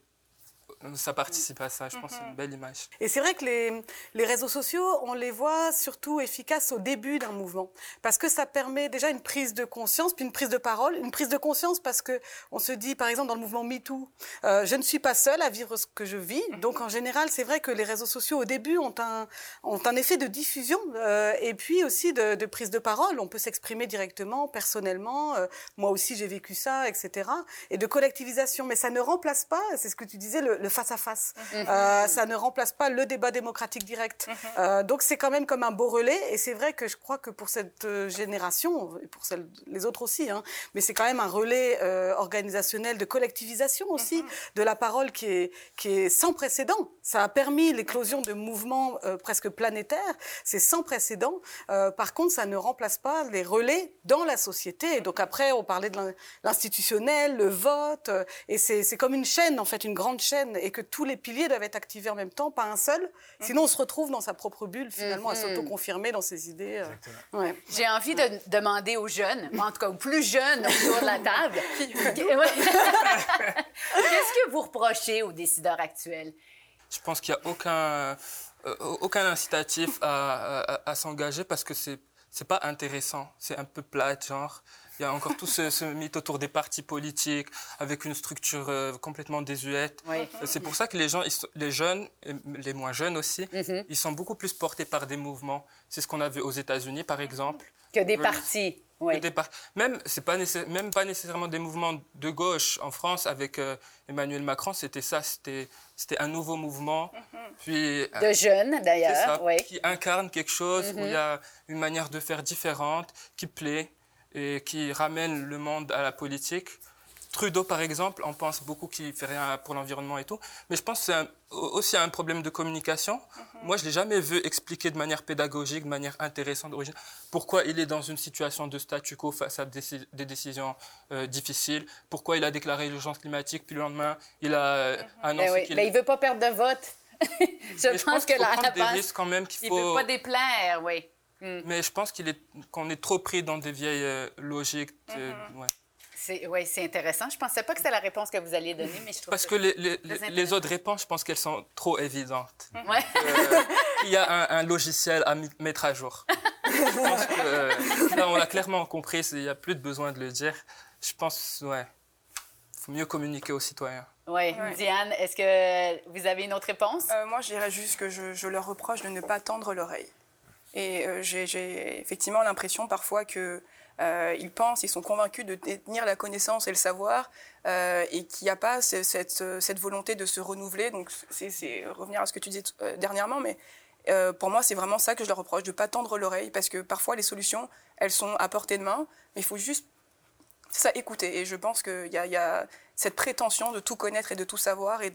ça participe à ça. Je pense que c'est une mhm. belle image. Et c'est vrai que les, les, réseaux sociaux, on les voit surtout efficaces au début d'un mouvement. Parce que ça permet déjà une prise de conscience, puis une prise de parole. Une prise de conscience parce que on se dit, par exemple, dans le mouvement MeToo, euh, je ne suis pas seule à vivre ce que je vis. Donc, en général, c'est vrai que les réseaux sociaux, au début, ont un, ont un effet de diffusion euh, et puis aussi de, de, prise de parole. On peut s'exprimer directement, personnellement. Euh, moi aussi, j'ai vécu ça, etc. Et de collectivisation. Mais ça ne remplace pas, c'est ce que tu disais, le, le face à face. Euh, ça ne remplace pas le débat démocratique direct. Euh, donc c'est quand même comme un beau relais. Et c'est vrai que je crois que pour cette euh, génération, et pour celle, les autres aussi, hein, mais c'est quand même un relais euh, organisationnel de collectivisation aussi de la parole qui est, qui est sans précédent. Ça a permis l'éclosion de mouvements presque planétaires. C'est sans précédent. Par contre, ça ne remplace pas les relais dans la société. Et donc après, on parlait de l'in- l'institutionnel, le vote. et c'est comme une chaîne, en fait, une grande chaîne. Et que tous les piliers doivent être activés en même temps, pas un seul. Sinon, on se retrouve dans sa propre bulle, finalement, à s'auto-confirmer dans ses idées. euh. Ouais. J'ai envie de demander aux jeunes, en tout cas aux plus jeunes autour de la table, qu'est-ce que vous reprochez aux décideurs actuels? Je pense qu'il n'y a aucun, euh, aucun incitatif à, à- à s'engager parce que c'est c'est pas intéressant. C'est un peu plat, genre. Il y a encore tout ce, ce mythe autour des partis politiques avec une structure euh, complètement désuète. Oui. Euh, C'est pour ça que les gens, sont- les jeunes, les moins jeunes aussi, Mhm. ils sont beaucoup plus portés par des mouvements. C'est ce qu'on a vu aux États-Unis, par exemple. Que des Oui. partis. Départ, même c'est pas même pas nécessairement des mouvements de gauche en France avec euh, Emmanuel Macron, c'était ça, c'était un nouveau mouvement, puis euh, De jeunes, d'ailleurs. qui incarne quelque chose où il y a une manière de faire différente, qui plaît et qui ramène le monde à la politique. Trudeau, par exemple, on pense beaucoup qu'il fait rien pour l'environnement et tout, mais je pense que c'est un- aussi un problème de communication. Moi, je l'ai jamais vu expliquer de manière pédagogique, de manière intéressante, pourquoi il est dans une situation de statu quo face à des, des décisions euh, difficiles, pourquoi il a déclaré l'urgence climatique, puis le lendemain, il a euh, annoncé Ben oui. qu'il... Ben, il veut pas perdre de vote. je, pense, que qu'il faut la prendre des réponse- risques quand même qu'il Il faut... veut pas déplaire, oui. Mais je pense est qu'on est trop pris dans des vieilles euh, logiques. de- ouais. C'est ouais, c'est intéressant. Je pensais pas que c'était la réponse que vous alliez donner, mais je trouve Parce que que les, autres réponses, je pense qu'elles sont trop évidentes. Ouais. Euh, il y a un, un logiciel à mettre à jour. Je pense que, euh, là, on l'a clairement compris, il n'y a plus de besoin de le dire. Je pense, ouais, faut mieux communiquer aux citoyens. Oui, Ouais. Diane, est-ce que vous avez une autre réponse? Euh, moi, je dirais juste que je, je leur reproche de ne pas tendre l'oreille. Et euh, j'ai- j'ai effectivement l'impression parfois que euh, ils pensent, ils sont convaincus de détenir la connaissance et le savoir, euh, et qu'il n'y a pas euh, cette volonté de se renouveler. Donc, c'est revenir à ce que tu disais dernièrement, mais pour moi, c'est vraiment ça que je leur reproche, de ne pas tendre l'oreille, parce que parfois les solutions, elles sont à portée de main, mais il faut juste ça, écouter. Et je pense qu'il y a, cette prétention de tout connaître et de tout savoir, et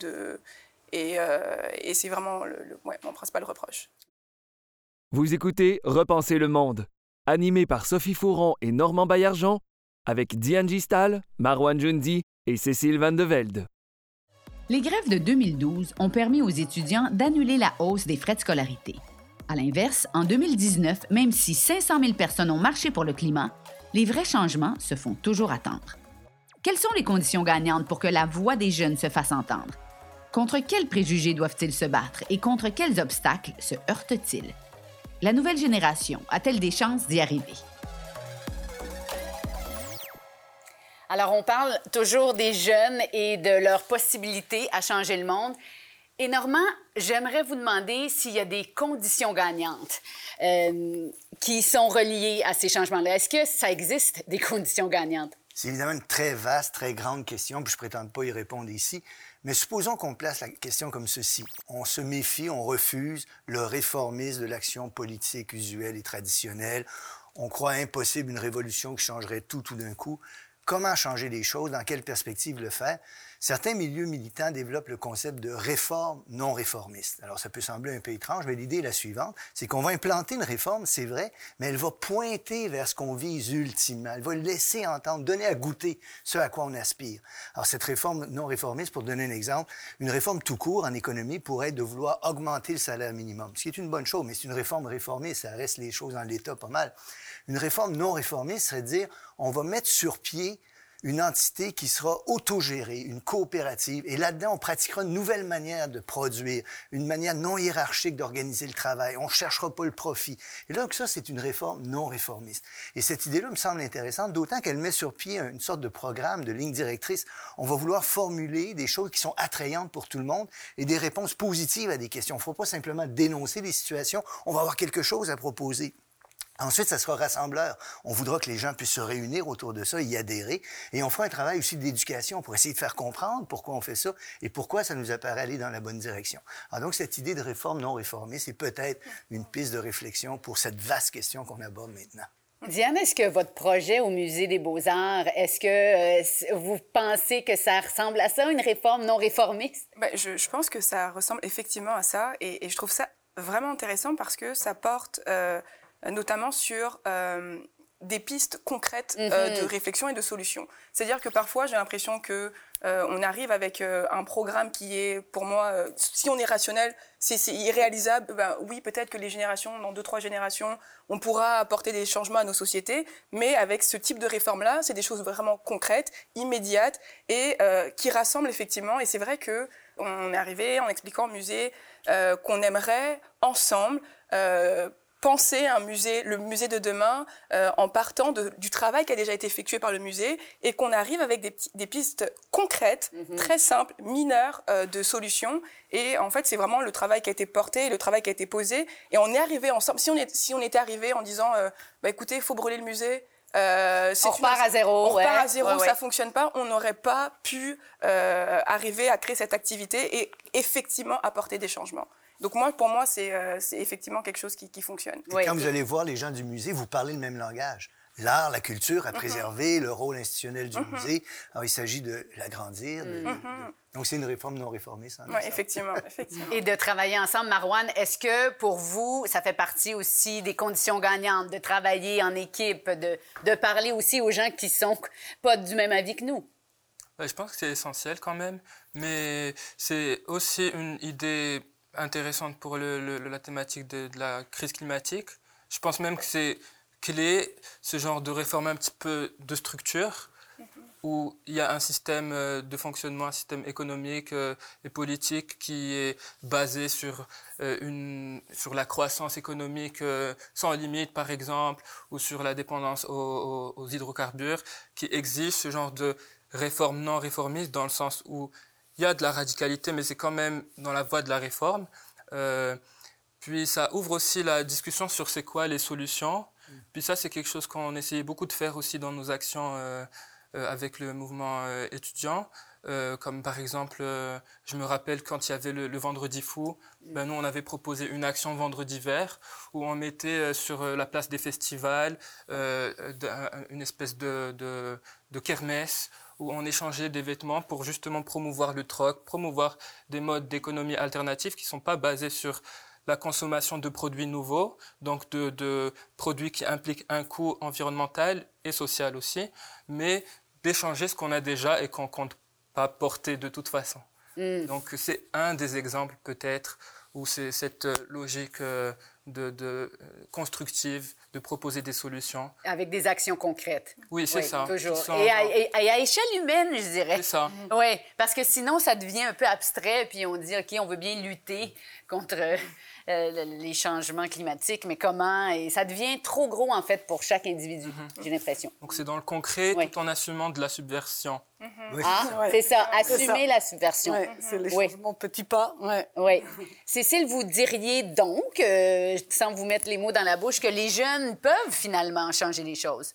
c'est vraiment le, le- ouais, mon principal reproche. Vous écoutez Repenser le monde, animé par Sophie Fouron et Normand Baillargeon, avec Diane Gistal, Marwan Jundi et Cécile Van de Velde. Les grèves de 2012 ont permis aux étudiants d'annuler la hausse des frais de scolarité. À l'inverse, en 2019, même si 500 000 personnes ont marché pour le climat, les vrais changements se font toujours attendre. Quelles sont les conditions gagnantes pour que la voix des jeunes se fasse entendre? Contre quels préjugés doivent-ils se battre et contre quels obstacles se heurtent-ils? La nouvelle génération a-t-elle des chances d'y arriver? Alors, on parle toujours des jeunes et de leurs possibilités à changer le monde. Et Normand, j'aimerais vous demander s'il y a des conditions gagnantes euh, qui sont reliées à ces changements-là. Est-ce que ça existe, des conditions gagnantes? C'est évidemment une très vaste, très grande question, puis je prétends pas y répondre ici. Mais supposons qu'on place la question comme ceci. On se méfie, on refuse le réformisme de l'action politique usuelle et traditionnelle. On croit impossible une révolution qui changerait tout tout d'un coup. Comment changer les choses? Dans quelle perspective le faire? Certains milieux militants développent le concept de réforme non réformiste. Alors, ça peut sembler un peu étrange, mais l'idée est la suivante. C'est qu'on va implanter une réforme, c'est vrai, mais elle va pointer vers ce qu'on vise ultimement. Elle va laisser entendre, donner à goûter ce à quoi on aspire. Alors, cette réforme non réformiste, pour donner un exemple, une réforme tout court en économie pourrait être de vouloir augmenter le salaire minimum, ce qui est une bonne chose, mais c'est une réforme réformiste, ça reste les choses dans l'État pas mal. Une réforme non réformiste serait de dire, on va mettre sur pied une entité qui sera autogérée, une coopérative, et là-dedans, on pratiquera une nouvelle manière de produire, une manière non hiérarchique d'organiser le travail. On ne cherchera pas le profit. Et donc, ça, c'est une réforme non réformiste. Et cette idée-là me semble intéressante, d'autant qu'elle met sur pied une sorte de programme, de ligne directrice. On va vouloir formuler des choses qui sont attrayantes pour tout le monde et des réponses positives à des questions. Il ne faut pas simplement dénoncer des situations, on va avoir quelque chose à proposer. Ensuite, ça sera rassembleur. On voudra que les gens puissent se réunir autour de ça, y adhérer. Et on fera un travail aussi d'éducation pour essayer de faire comprendre pourquoi on fait ça et pourquoi ça nous apparaît aller dans la bonne direction. Alors donc, cette idée de réforme non réformée, c'est peut-être une piste de réflexion pour cette vaste question qu'on aborde maintenant. Diane, est-ce que votre projet au Musée des Beaux-Arts, est-ce que euh, vous pensez que ça ressemble à ça, une réforme non réformiste? Ben, je, je, pense que ça ressemble effectivement à ça et, et, je trouve ça vraiment intéressant parce que ça porte euh, notamment sur euh, des pistes concrètes euh, de réflexion et de solutions. C'est-à-dire que parfois, j'ai l'impression que euh, on arrive avec euh, un programme qui est, pour moi, euh, si on est rationnel, c'est irréalisable. Ben, oui, peut-être que les générations, dans deux, trois générations, on pourra apporter des changements à nos sociétés, mais avec ce type de réforme-là, c'est des choses vraiment concrètes, immédiates et euh, qui rassemblent effectivement. Et c'est vrai que on est arrivé en expliquant au musée qu'on aimerait ensemble penser un musée, le musée de demain, euh, en partant de, du travail qui a déjà été effectué par le musée et qu'on arrive avec des, des pistes concrètes, mm -hmm. très simples, mineures euh, de solutions. Et en fait, c'est vraiment le travail qui a été porté, le travail qui a été posé. Et on est arrivé ensemble. Si on, est, si on était arrivé en disant, euh, bah, écoutez, il faut brûler le musée, euh, on repart une... à zéro. On ouais. repart à zéro, ouais, ouais. ça fonctionne pas. On n'aurait pas pu euh, arriver à créer cette activité et effectivement apporter des changements. Donc moi, pour moi, c'est euh, effectivement quelque chose qui, qui fonctionne. Et quand vous allez voir les gens du musée, vous parlez le même langage. L'art, la culture à préserver, mm -hmm. le rôle institutionnel du mm -hmm. musée. Alors, il s'agit de l'agrandir. De, mm -hmm. de... Donc, c'est une réforme non réformée, ça. Oui, effectivement, effectivement. Et de travailler ensemble. Marouane, est-ce que pour vous, ça fait partie aussi des conditions gagnantes de travailler en équipe, de, de parler aussi aux gens qui sont pas du même avis que nous? Je pense que c'est essentiel quand même, mais c'est aussi une idée intéressante pour le, le, la thématique de, de, la crise climatique. Je pense même que c'est clé, ce genre de réforme un petit peu de structure, mm -hmm. où il y a un système de fonctionnement, un système économique euh, et politique qui est basé sur, euh, une, sur la croissance économique euh, sans limite, par exemple, ou sur la dépendance aux, aux hydrocarbures, qui exige ce genre de réforme non réformiste dans le sens où il y a de la radicalité, mais c'est quand même dans la voie de la réforme. Euh, puis ça ouvre aussi la discussion sur c'est quoi les solutions. Mm. Puis ça, c'est quelque chose qu'on essayait beaucoup de faire aussi dans nos actions euh, euh, avec le mouvement étudiant. comme par exemple, je me rappelle quand il y avait le, le vendredi fou, mm. ben nous on avait proposé une action vendredi vert où on mettait sur la place des festivals de, une espèce de, de, de kermesse où on échangeait des vêtements pour justement promouvoir le troc, promouvoir des modes d'économie alternatifs qui ne sont pas basés sur la consommation de produits nouveaux, donc de, de, produits qui impliquent un coût environnemental et social aussi, mais d'échanger ce qu'on a déjà et qu'on ne compte pas porter de toute façon. Mm. Donc c'est un des exemples peut-être où c'est cette logique de, de, constructive de proposer des solutions. Avec des actions concrètes. Oui, c'est oui, ça. Toujours. Et à, et à, échelle humaine, je dirais. C'est ça. Oui, parce que sinon, ça devient un peu abstrait, puis on dit, OK, on veut bien lutter contre euh, les changements climatiques, mais comment? Et ça devient trop gros, en fait, pour chaque individu, mm -hmm. j'ai l'impression. Donc, c'est dans le concret, oui. tout en assumant de la subversion. Mm -hmm. oui. Ah, ouais. c'est ça, assumer ça. la subversion. Ouais, c'est les changements petits pas. Ouais. Oui. Cécile, vous diriez donc, euh, sans vous mettre les mots dans la bouche, que les jeunes peuvent finalement changer les choses?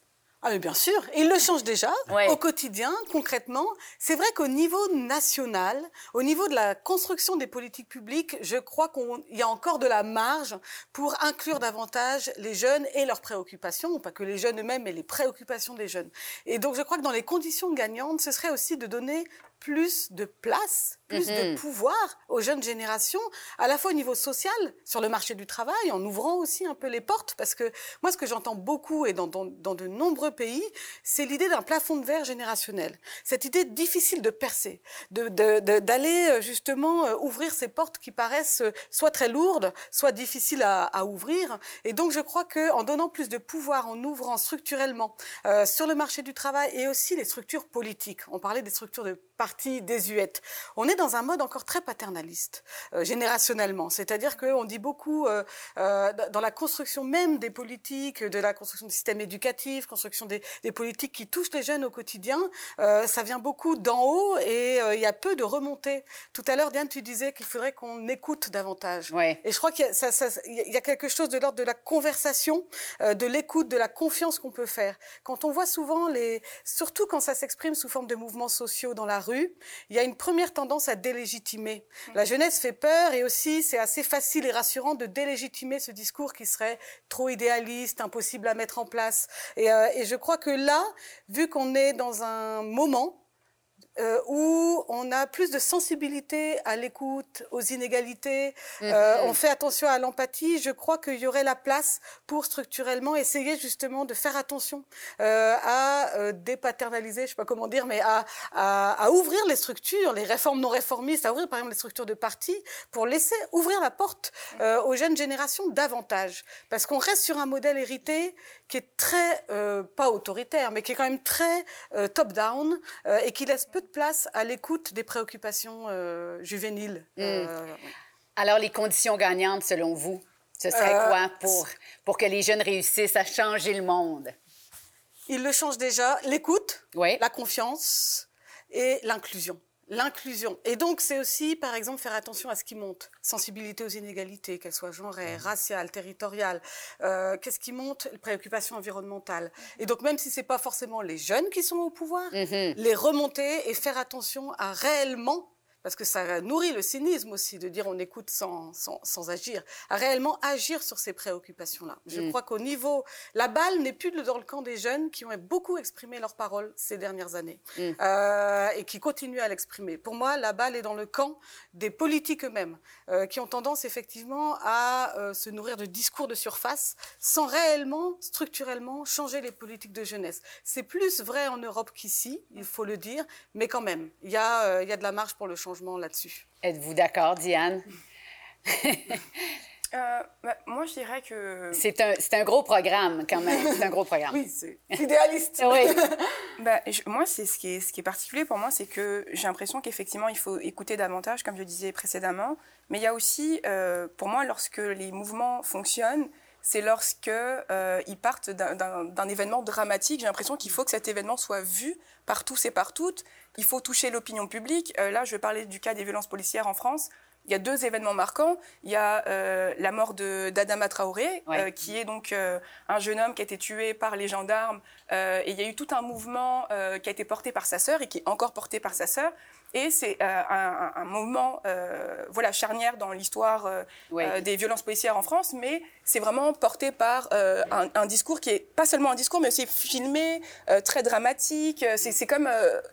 Ah mais bien sûr, ils le changent déjà ouais. au quotidien, concrètement. C'est vrai qu'au niveau national, au niveau de la construction des politiques publiques, je crois qu'il y a encore de la marge pour inclure davantage les jeunes et leurs préoccupations, pas que les jeunes eux-mêmes, mais les préoccupations des jeunes. Et donc je crois que dans les conditions gagnantes, ce serait aussi de donner plus de place, plus mm -hmm. de Mhm. pouvoir aux jeunes générations, à la fois au niveau social, sur le marché du travail, en ouvrant aussi un peu les portes, parce que moi, ce que j'entends beaucoup et dans, dans, dans de nombreux pays, c'est l'idée d'un plafond de verre générationnel. Cette idée difficile de percer, d'aller de, de, justement euh, ouvrir ces portes qui paraissent euh, soit très lourdes, soit difficiles à, à ouvrir. Et donc, je crois qu'en donnant plus de pouvoir, en ouvrant structurellement euh, sur le marché du travail et aussi les structures politiques, on parlait des structures de parti partie désuète. On est dans un mode encore très paternaliste, euh, générationnellement. C'est-à-dire qu'on dit beaucoup euh, euh, dans la construction même des politiques, de la construction du système éducatif, construction des, des politiques qui touchent les jeunes au quotidien, ça vient beaucoup d'en haut et il y a peu de remontées. Tout à l'heure, Diane, tu disais qu'il faudrait qu'on écoute davantage. Ouais. Et je crois qu'il y, y a quelque chose de l'ordre de la conversation, de l'écoute, de la confiance qu'on peut faire. Quand on voit souvent les, surtout quand ça s'exprime sous forme de mouvements sociaux dans la rue, il y a une première tendance à délégitimer. La jeunesse fait peur et aussi c'est assez facile et rassurant de délégitimer ce discours qui serait trop idéaliste, impossible à mettre en place. Et, euh, je crois que là, vu qu'on est dans un moment euh, où on a plus de sensibilité à l'écoute, aux inégalités, euh, on fait attention à l'empathie, je crois qu'il y aurait la place pour structurellement essayer justement de faire attention euh, à dépaternaliser, je sais pas comment dire, mais à, à, à ouvrir les structures, les réformes non réformistes, à ouvrir par exemple les structures de partis pour laisser ouvrir la porte euh, aux jeunes générations davantage. Parce qu'on reste sur un modèle hérité qui est très, pas autoritaire, mais qui est quand même très top-down et qui laisse peu de place à l'écoute des préoccupations euh, juvéniles. Euh, Alors, les conditions gagnantes, selon vous, ce serait Euh, quoi pour, pour que les jeunes réussissent à changer le monde? il le change déjà, l'écoute, Oui. la confiance et l'inclusion. L'inclusion. Et donc, c'est aussi, par exemple, faire attention à ce qui monte. Sensibilité aux inégalités, qu'elles soient genrées, raciales, territoriales. Euh, Qu'est-ce qui monte? Préoccupations environnementales. Et donc, même si c'est pas forcément les jeunes qui sont au pouvoir, les remonter et faire attention à réellement parce que ça nourrit le cynisme aussi de dire on écoute sans, sans, sans agir, à réellement agir sur ces préoccupations-là. Je crois qu'au niveau, la balle n'est plus dans le camp des jeunes qui ont beaucoup exprimé leurs paroles ces dernières années euh, et qui continuent à l'exprimer. Pour moi, la balle est dans le camp des politiques eux-mêmes euh, qui ont tendance effectivement à euh, se nourrir de discours de surface sans réellement, structurellement, changer les politiques de jeunesse. C'est plus vrai en Europe qu'ici, il faut le dire, mais quand même, il y, a, il y a de la marge pour le changement là-dessus. Êtes-vous d'accord, Diane? Euh, bah, moi, je dirais que. C'est un, c'est un gros programme, quand même. C'est un gros programme. Oui, c'est idéaliste. Oui. Bah, je- moi, c'est ce qui est ce qui est particulier pour moi, c'est que j'ai l'impression qu'effectivement, il faut écouter davantage, comme je disais précédemment. Mais il y a aussi, euh, pour moi, lorsque les mouvements fonctionnent, c'est lorsque euh, ils partent d'un- événement dramatique. J'ai l'impression qu'il faut que cet événement soit vu par tous et par toutes. Il faut toucher l'opinion publique. Euh, là, je vais parler du cas des violences policières en France. Il y a deux événements marquants. Il y a euh, la mort de d'Adama Traoré, Ouais. euh, qui est donc euh, un jeune homme qui a été tué par les gendarmes. Euh, et il y a eu tout un mouvement euh, qui a été porté par sa sœur et qui est encore porté par sa sœur. Et c'est euh, un, un- moment euh, voilà, charnière dans l'histoire euh, Ouais. des violences policières en France, mais c'est vraiment porté par un, un discours qui est pas seulement un discours, mais aussi filmé, très dramatique. C'est comme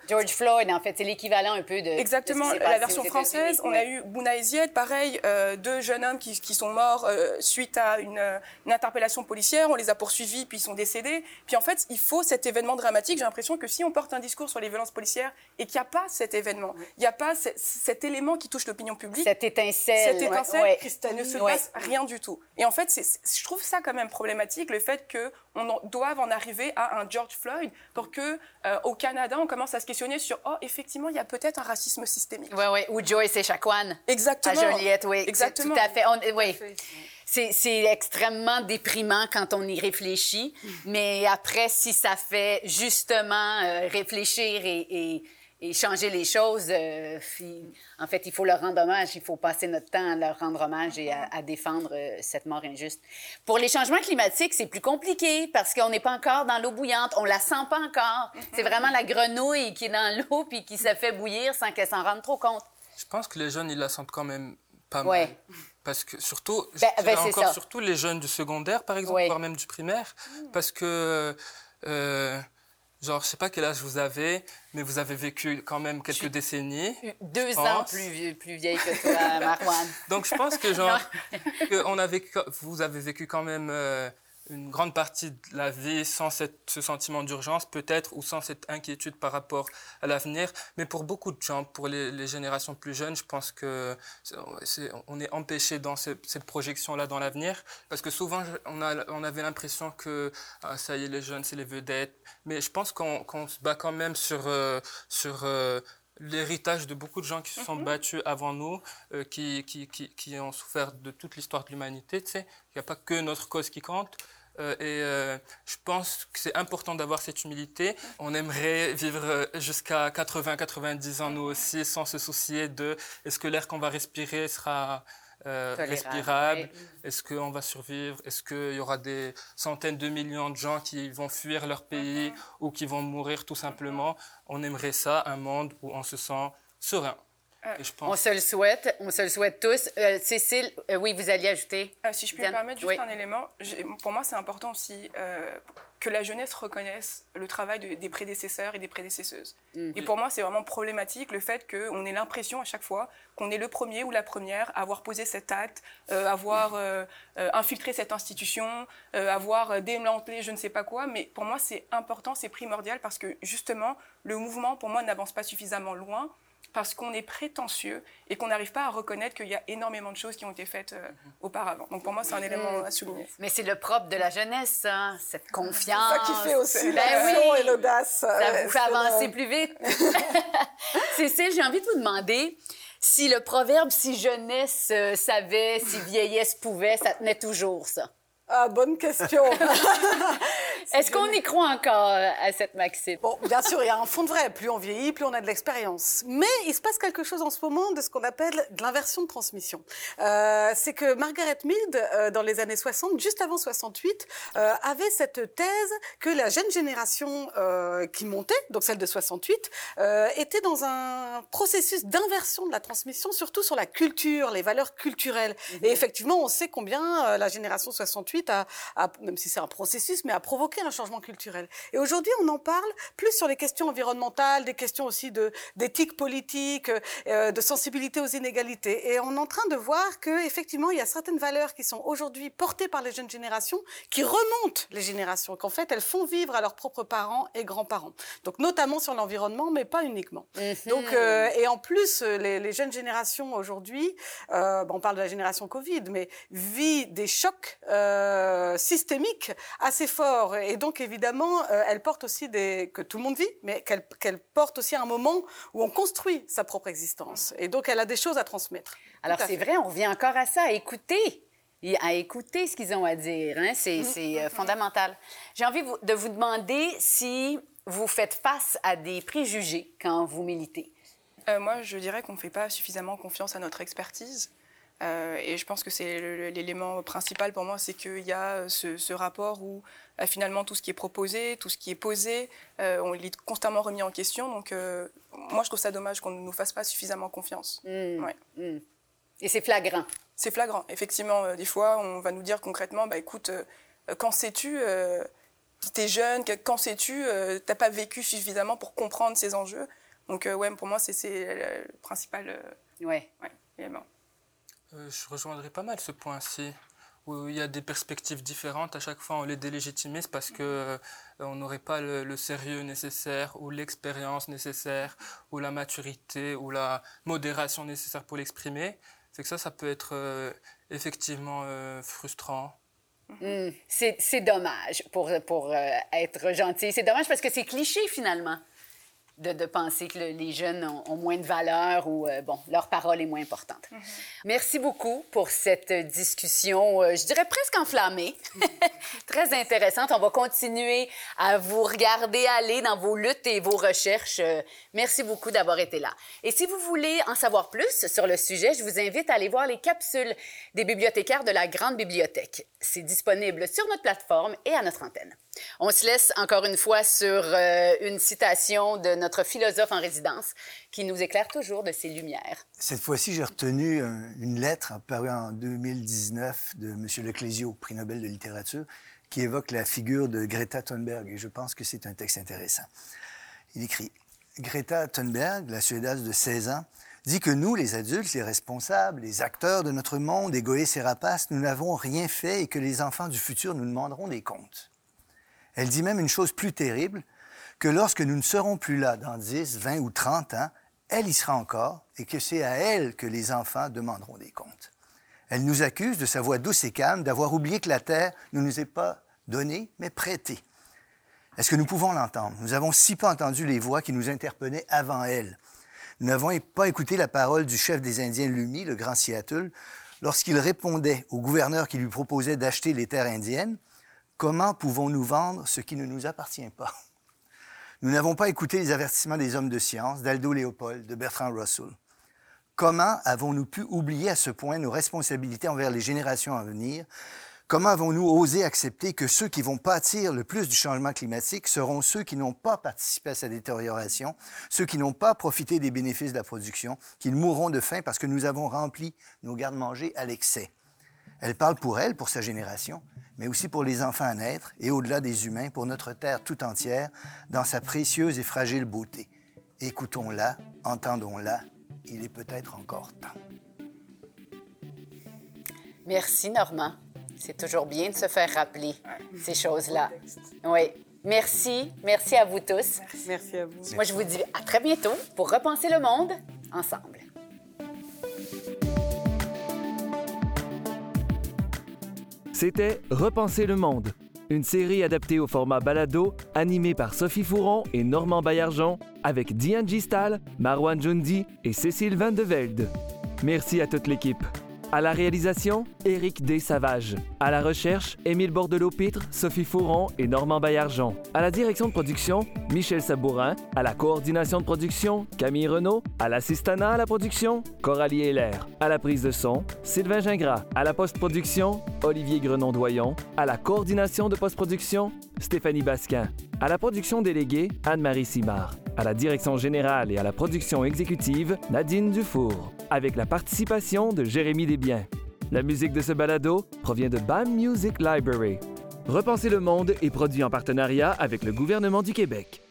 George Floyd, en fait, c'est l'équivalent un peu de. Exactement, de la version française. On a eu Bouna pareil, deux jeunes hommes qui, qui sont morts suite à une, une interpellation policière. On les a poursuivis, puis ils sont décédés. Puis en fait, il faut cet événement dramatique. J'ai l'impression que si on porte un discours sur les violences policières et qu'il n'y a pas cet événement, il n'y a pas ce- cet élément qui touche l'opinion publique, Cette étincelle. cette étincelle, Ouais. il ne se Ouais. passe rien du tout. Et en fait, je trouve ça quand même problématique, le fait qu'on doive en arriver à un George Floyd pour que euh, au Canada, on commence à se questionner sur, oh, effectivement, il y a peut-être un racisme systémique. Oui, oui. Ou Joyce et Chacuan. À Exactement. Joliette, oui. Exactement. Tout à fait. On- oui. C'est extrêmement déprimant quand on y réfléchit, mais après, si ça fait justement euh, réfléchir et, et- et changer les choses, euh, en fait, il faut leur rendre hommage, il faut passer notre temps à leur rendre hommage et à, à défendre euh, cette mort injuste. Pour les changements climatiques, c'est plus compliqué parce qu'on n'est pas encore dans l'eau bouillante, on la sent pas encore. C'est vraiment la grenouille qui est dans l'eau puis qui se fait bouillir sans qu'elle s'en rende trop compte. Je pense que les jeunes, ils la sentent quand même pas Ouais. mal. Parce que surtout, Ben, ben, encore ça. surtout les jeunes du secondaire, par exemple, Ouais. voire même du primaire. Parce que, euh, genre, je sais pas quel âge vous avez, mais vous avez vécu quand même quelques décennies. Deux ans plus, vieux- plus vieille que toi, Marwan. Donc je pense que genre que on a vécu, vous avez vécu quand même euh, une grande partie de la vie sans ce sentiment d'urgence peut-être ou sans cette inquiétude par rapport à l'avenir. Mais pour beaucoup de gens, pour les, générations plus jeunes, je pense que c'est- on est empêché dans ce- cette projection-là dans l'avenir parce que souvent on, avait l'impression que ah, ça y est les jeunes c'est les vedettes. Mais je pense qu'on qu'on se bat quand même sur euh, sur euh, l'héritage de beaucoup de gens qui se sont battus avant nous, euh, qui, qui, qui, qui ont souffert de toute l'histoire de l'humanité. Il n'y a pas que notre cause qui compte. Euh, et euh, je pense que c'est important d'avoir cette humilité. On aimerait vivre jusqu'à 80-90 ans nous aussi, sans se soucier de est-ce que l'air qu'on va respirer sera euh, respirable. Est-ce qu'on va survivre? Est-ce qu'il y aura des centaines de millions de gens qui vont fuir leur pays Mm-hmm. ou qui vont mourir tout simplement? On aimerait ça, un monde où on se sent serein. Euh, On se le souhaite, on se le souhaite tous. Euh, Cécile, euh, oui, vous alliez ajouter. Euh, si je peux Diane, me permettre juste oui. un élément, pour moi c'est important aussi euh, que la jeunesse reconnaisse le travail de- des prédécesseurs et des prédécesseuses. Mhm. Et pour moi c'est vraiment problématique le fait qu'on ait l'impression à chaque fois qu'on est le premier ou la première à avoir posé cet acte, euh, avoir euh, euh, infiltré cette institution, euh, avoir démantelé je ne sais pas quoi. Mais pour moi c'est important, c'est primordial parce que justement le mouvement pour moi n'avance pas suffisamment loin parce qu'on est prétentieux et qu'on n'arrive pas à reconnaître qu'il y a énormément de choses qui ont été faites euh, auparavant. Donc pour moi, c'est un élément à souligner. Mais c'est le propre de la jeunesse, ça, cette confiance. ça qui fait aussi Ben oui. et l'audace. Ça Euh, vous fait c'est avancer le- plus vite. Cécile, j'ai envie de vous demander si le proverbe si jeunesse euh, savait, si vieillesse pouvait, ça tenait toujours, ça. Ah, bonne question. Est-ce qu'on y croit encore euh, à cette maxime? Bon, bien sûr, il y a un fond de vrai. Plus on vieillit, plus on a de l'expérience. Mais il se passe quelque chose en ce moment de ce qu'on appelle de l'inversion de transmission. Euh, c'est que Margaret Mead, euh, dans les années 60, juste avant 68, euh, avait cette thèse que la jeune génération euh, qui montait, donc celle de 68, euh, était dans un processus d'inversion de la transmission, surtout sur la culture, les valeurs culturelles. Et effectivement, on sait combien euh, la génération 68 a, a- même si c'est un processus, mais a provoqué un changement culturel. Et aujourd'hui, on en parle plus sur les questions environnementales, des questions aussi de d'éthique politique, euh, de sensibilité aux inégalités. Et on est en train de voir que effectivement, il y a certaines valeurs qui sont aujourd'hui portées par les jeunes générations, qui remontent les générations, qu'en fait, elles font vivre à leurs propres parents et grands-parents. Donc, notamment sur l'environnement, mais pas uniquement. Donc, euh, et en plus, les, les jeunes générations aujourd'hui, euh, on parle de la génération Covid, mais vit des chocs systémiques assez forts. Et donc, évidemment, euh, elle porte aussi des que tout le monde vit, mais qu'elle qu'elle porte aussi un moment où on construit sa propre existence. Et donc, elle a des choses à transmettre. Alors, c'est fait. vrai, on revient encore à ça, à écouter. À écouter ce qu'ils ont à dire. Hein? C'est c'est, euh, fondamental. J'ai envie de vous demander si vous faites face à des préjugés quand vous militez. Euh, moi, je dirais qu'on ne fait pas suffisamment confiance à notre expertise. Euh, et je pense que c'est l'élément principal pour moi, c'est qu'il y a ce, ce rapport où euh, finalement tout ce qui est proposé, tout ce qui est posé, euh, on est constamment remis en question. Donc euh, moi, je trouve ça dommage qu'on ne nous fasse pas suffisamment confiance. Ouais. hmm. Et c'est flagrant. C'est flagrant. Effectivement, euh, des fois, on va nous dire concrètement, bah écoute, euh, euh, quand sais-tu, euh, t'es jeune, quand sais-tu, euh, t'as pas vécu suffisamment pour comprendre ces enjeux. Donc euh, ouais, pour moi, c'est c'est le, le principal euh, Ouais. ouais, élément. Euh, je rejoindrai pas mal ce point-ci, où il y a des perspectives différentes. À chaque fois, on les délégitimise parce que euh, on n'aurait pas le, sérieux nécessaire, ou l'expérience nécessaire, ou la maturité, ou la modération nécessaire pour l'exprimer. C'est que ça, ça peut être euh, effectivement euh, frustrant. Hmm. C'est dommage pour, pour être gentil. C'est dommage parce que c'est cliché finalement de, de penser que le- les jeunes ont, ont moins de valeur ou, euh, bon, leur parole est moins importante. Merci beaucoup pour cette discussion, euh, je dirais presque enflammée, très intéressante. On va continuer à vous regarder aller dans vos luttes et vos recherches. Euh, merci beaucoup d'avoir été là. Et si vous voulez en savoir plus sur le sujet, je vous invite à aller voir les capsules des bibliothécaires de la Grande Bibliothèque. C'est disponible sur notre plateforme et à notre antenne. On se laisse encore une fois sur une citation de notre philosophe en résidence qui nous éclaire toujours de ses lumières. Cette fois-ci, j'ai retenu un- une lettre parue en 2019 de M. Leclésio, prix Nobel de littérature, qui évoque la figure de Greta Thunberg, et je pense que c'est un texte intéressant. Il écrit Greta Thunberg, la Suédoise de 16 ans, dit que nous, les adultes, les responsables, les acteurs de notre monde, égoïstes et rapaces, nous n'avons rien fait et que les enfants du futur nous demanderont des comptes. Elle dit même une chose plus terrible, que lorsque nous ne serons plus là dans 10, 20 ou 30 ans, elle y sera encore et que c'est à elle que les enfants demanderont des comptes. Elle nous accuse de sa voix douce et calme d'avoir oublié que la terre ne nous est pas donnée, mais prêtée. Est-ce que nous pouvons l'entendre? Nous avons si peu entendu les voix qui nous interpellaient avant elle. Nous n'avons pas écouté la parole du chef des Indiens Lumi, le grand Seattle, lorsqu'il répondait au gouverneur qui lui proposait d'acheter les terres indiennes. Comment pouvons-nous vendre ce qui ne nous appartient pas? Nous n'avons pas écouté les avertissements des hommes de science, d'Aldo Léopold, de Bertrand Russell. Comment avons-nous pu oublier à ce point nos responsabilités envers les générations à venir? Comment avons-nous osé accepter que ceux qui vont pâtir le plus du changement climatique seront ceux qui n'ont pas participé à sa détérioration, ceux qui n'ont pas profité des bénéfices de la production, qu'ils mourront de faim parce que nous avons rempli nos gardes-manger à l'excès? Elle parle pour elle, pour sa génération, mais aussi pour les enfants à naître et au-delà des humains, pour notre terre tout entière, dans sa précieuse et fragile beauté. Écoutons-la, entendons-la, il est peut-être encore temps. Merci, Normand. C'est toujours bien de se faire rappeler ces choses-là. Oui. Merci. Merci à vous tous. Merci à vous. Moi, je vous dis à très bientôt pour repenser le monde ensemble. C'était Repenser le monde, une série adaptée au format balado, animée par Sophie Fouron et Normand Baillargeon, avec Diane Gistal, Marwan Jundi et Cécile Van de Velde. Merci à toute l'équipe. À la réalisation, Éric D. Savage. À la recherche, Émile Bordelot-Pitre, Sophie Fouron et Normand Baillargeon. À la direction de production, Michel Sabourin. À la coordination de production, Camille Renault. À l'assistanat à la production, Coralie Heller. À la prise de son, Sylvain Gingras. À la post-production, Olivier Grenon-Doyon. À la coordination de post-production, Stéphanie Basquin. À la production déléguée, Anne-Marie Simard. À la direction générale et à la production exécutive, Nadine Dufour. Avec la participation de Jérémy Desbiens. La musique de ce balado provient de BAM Music Library. Repenser le monde est produit en partenariat avec le gouvernement du Québec.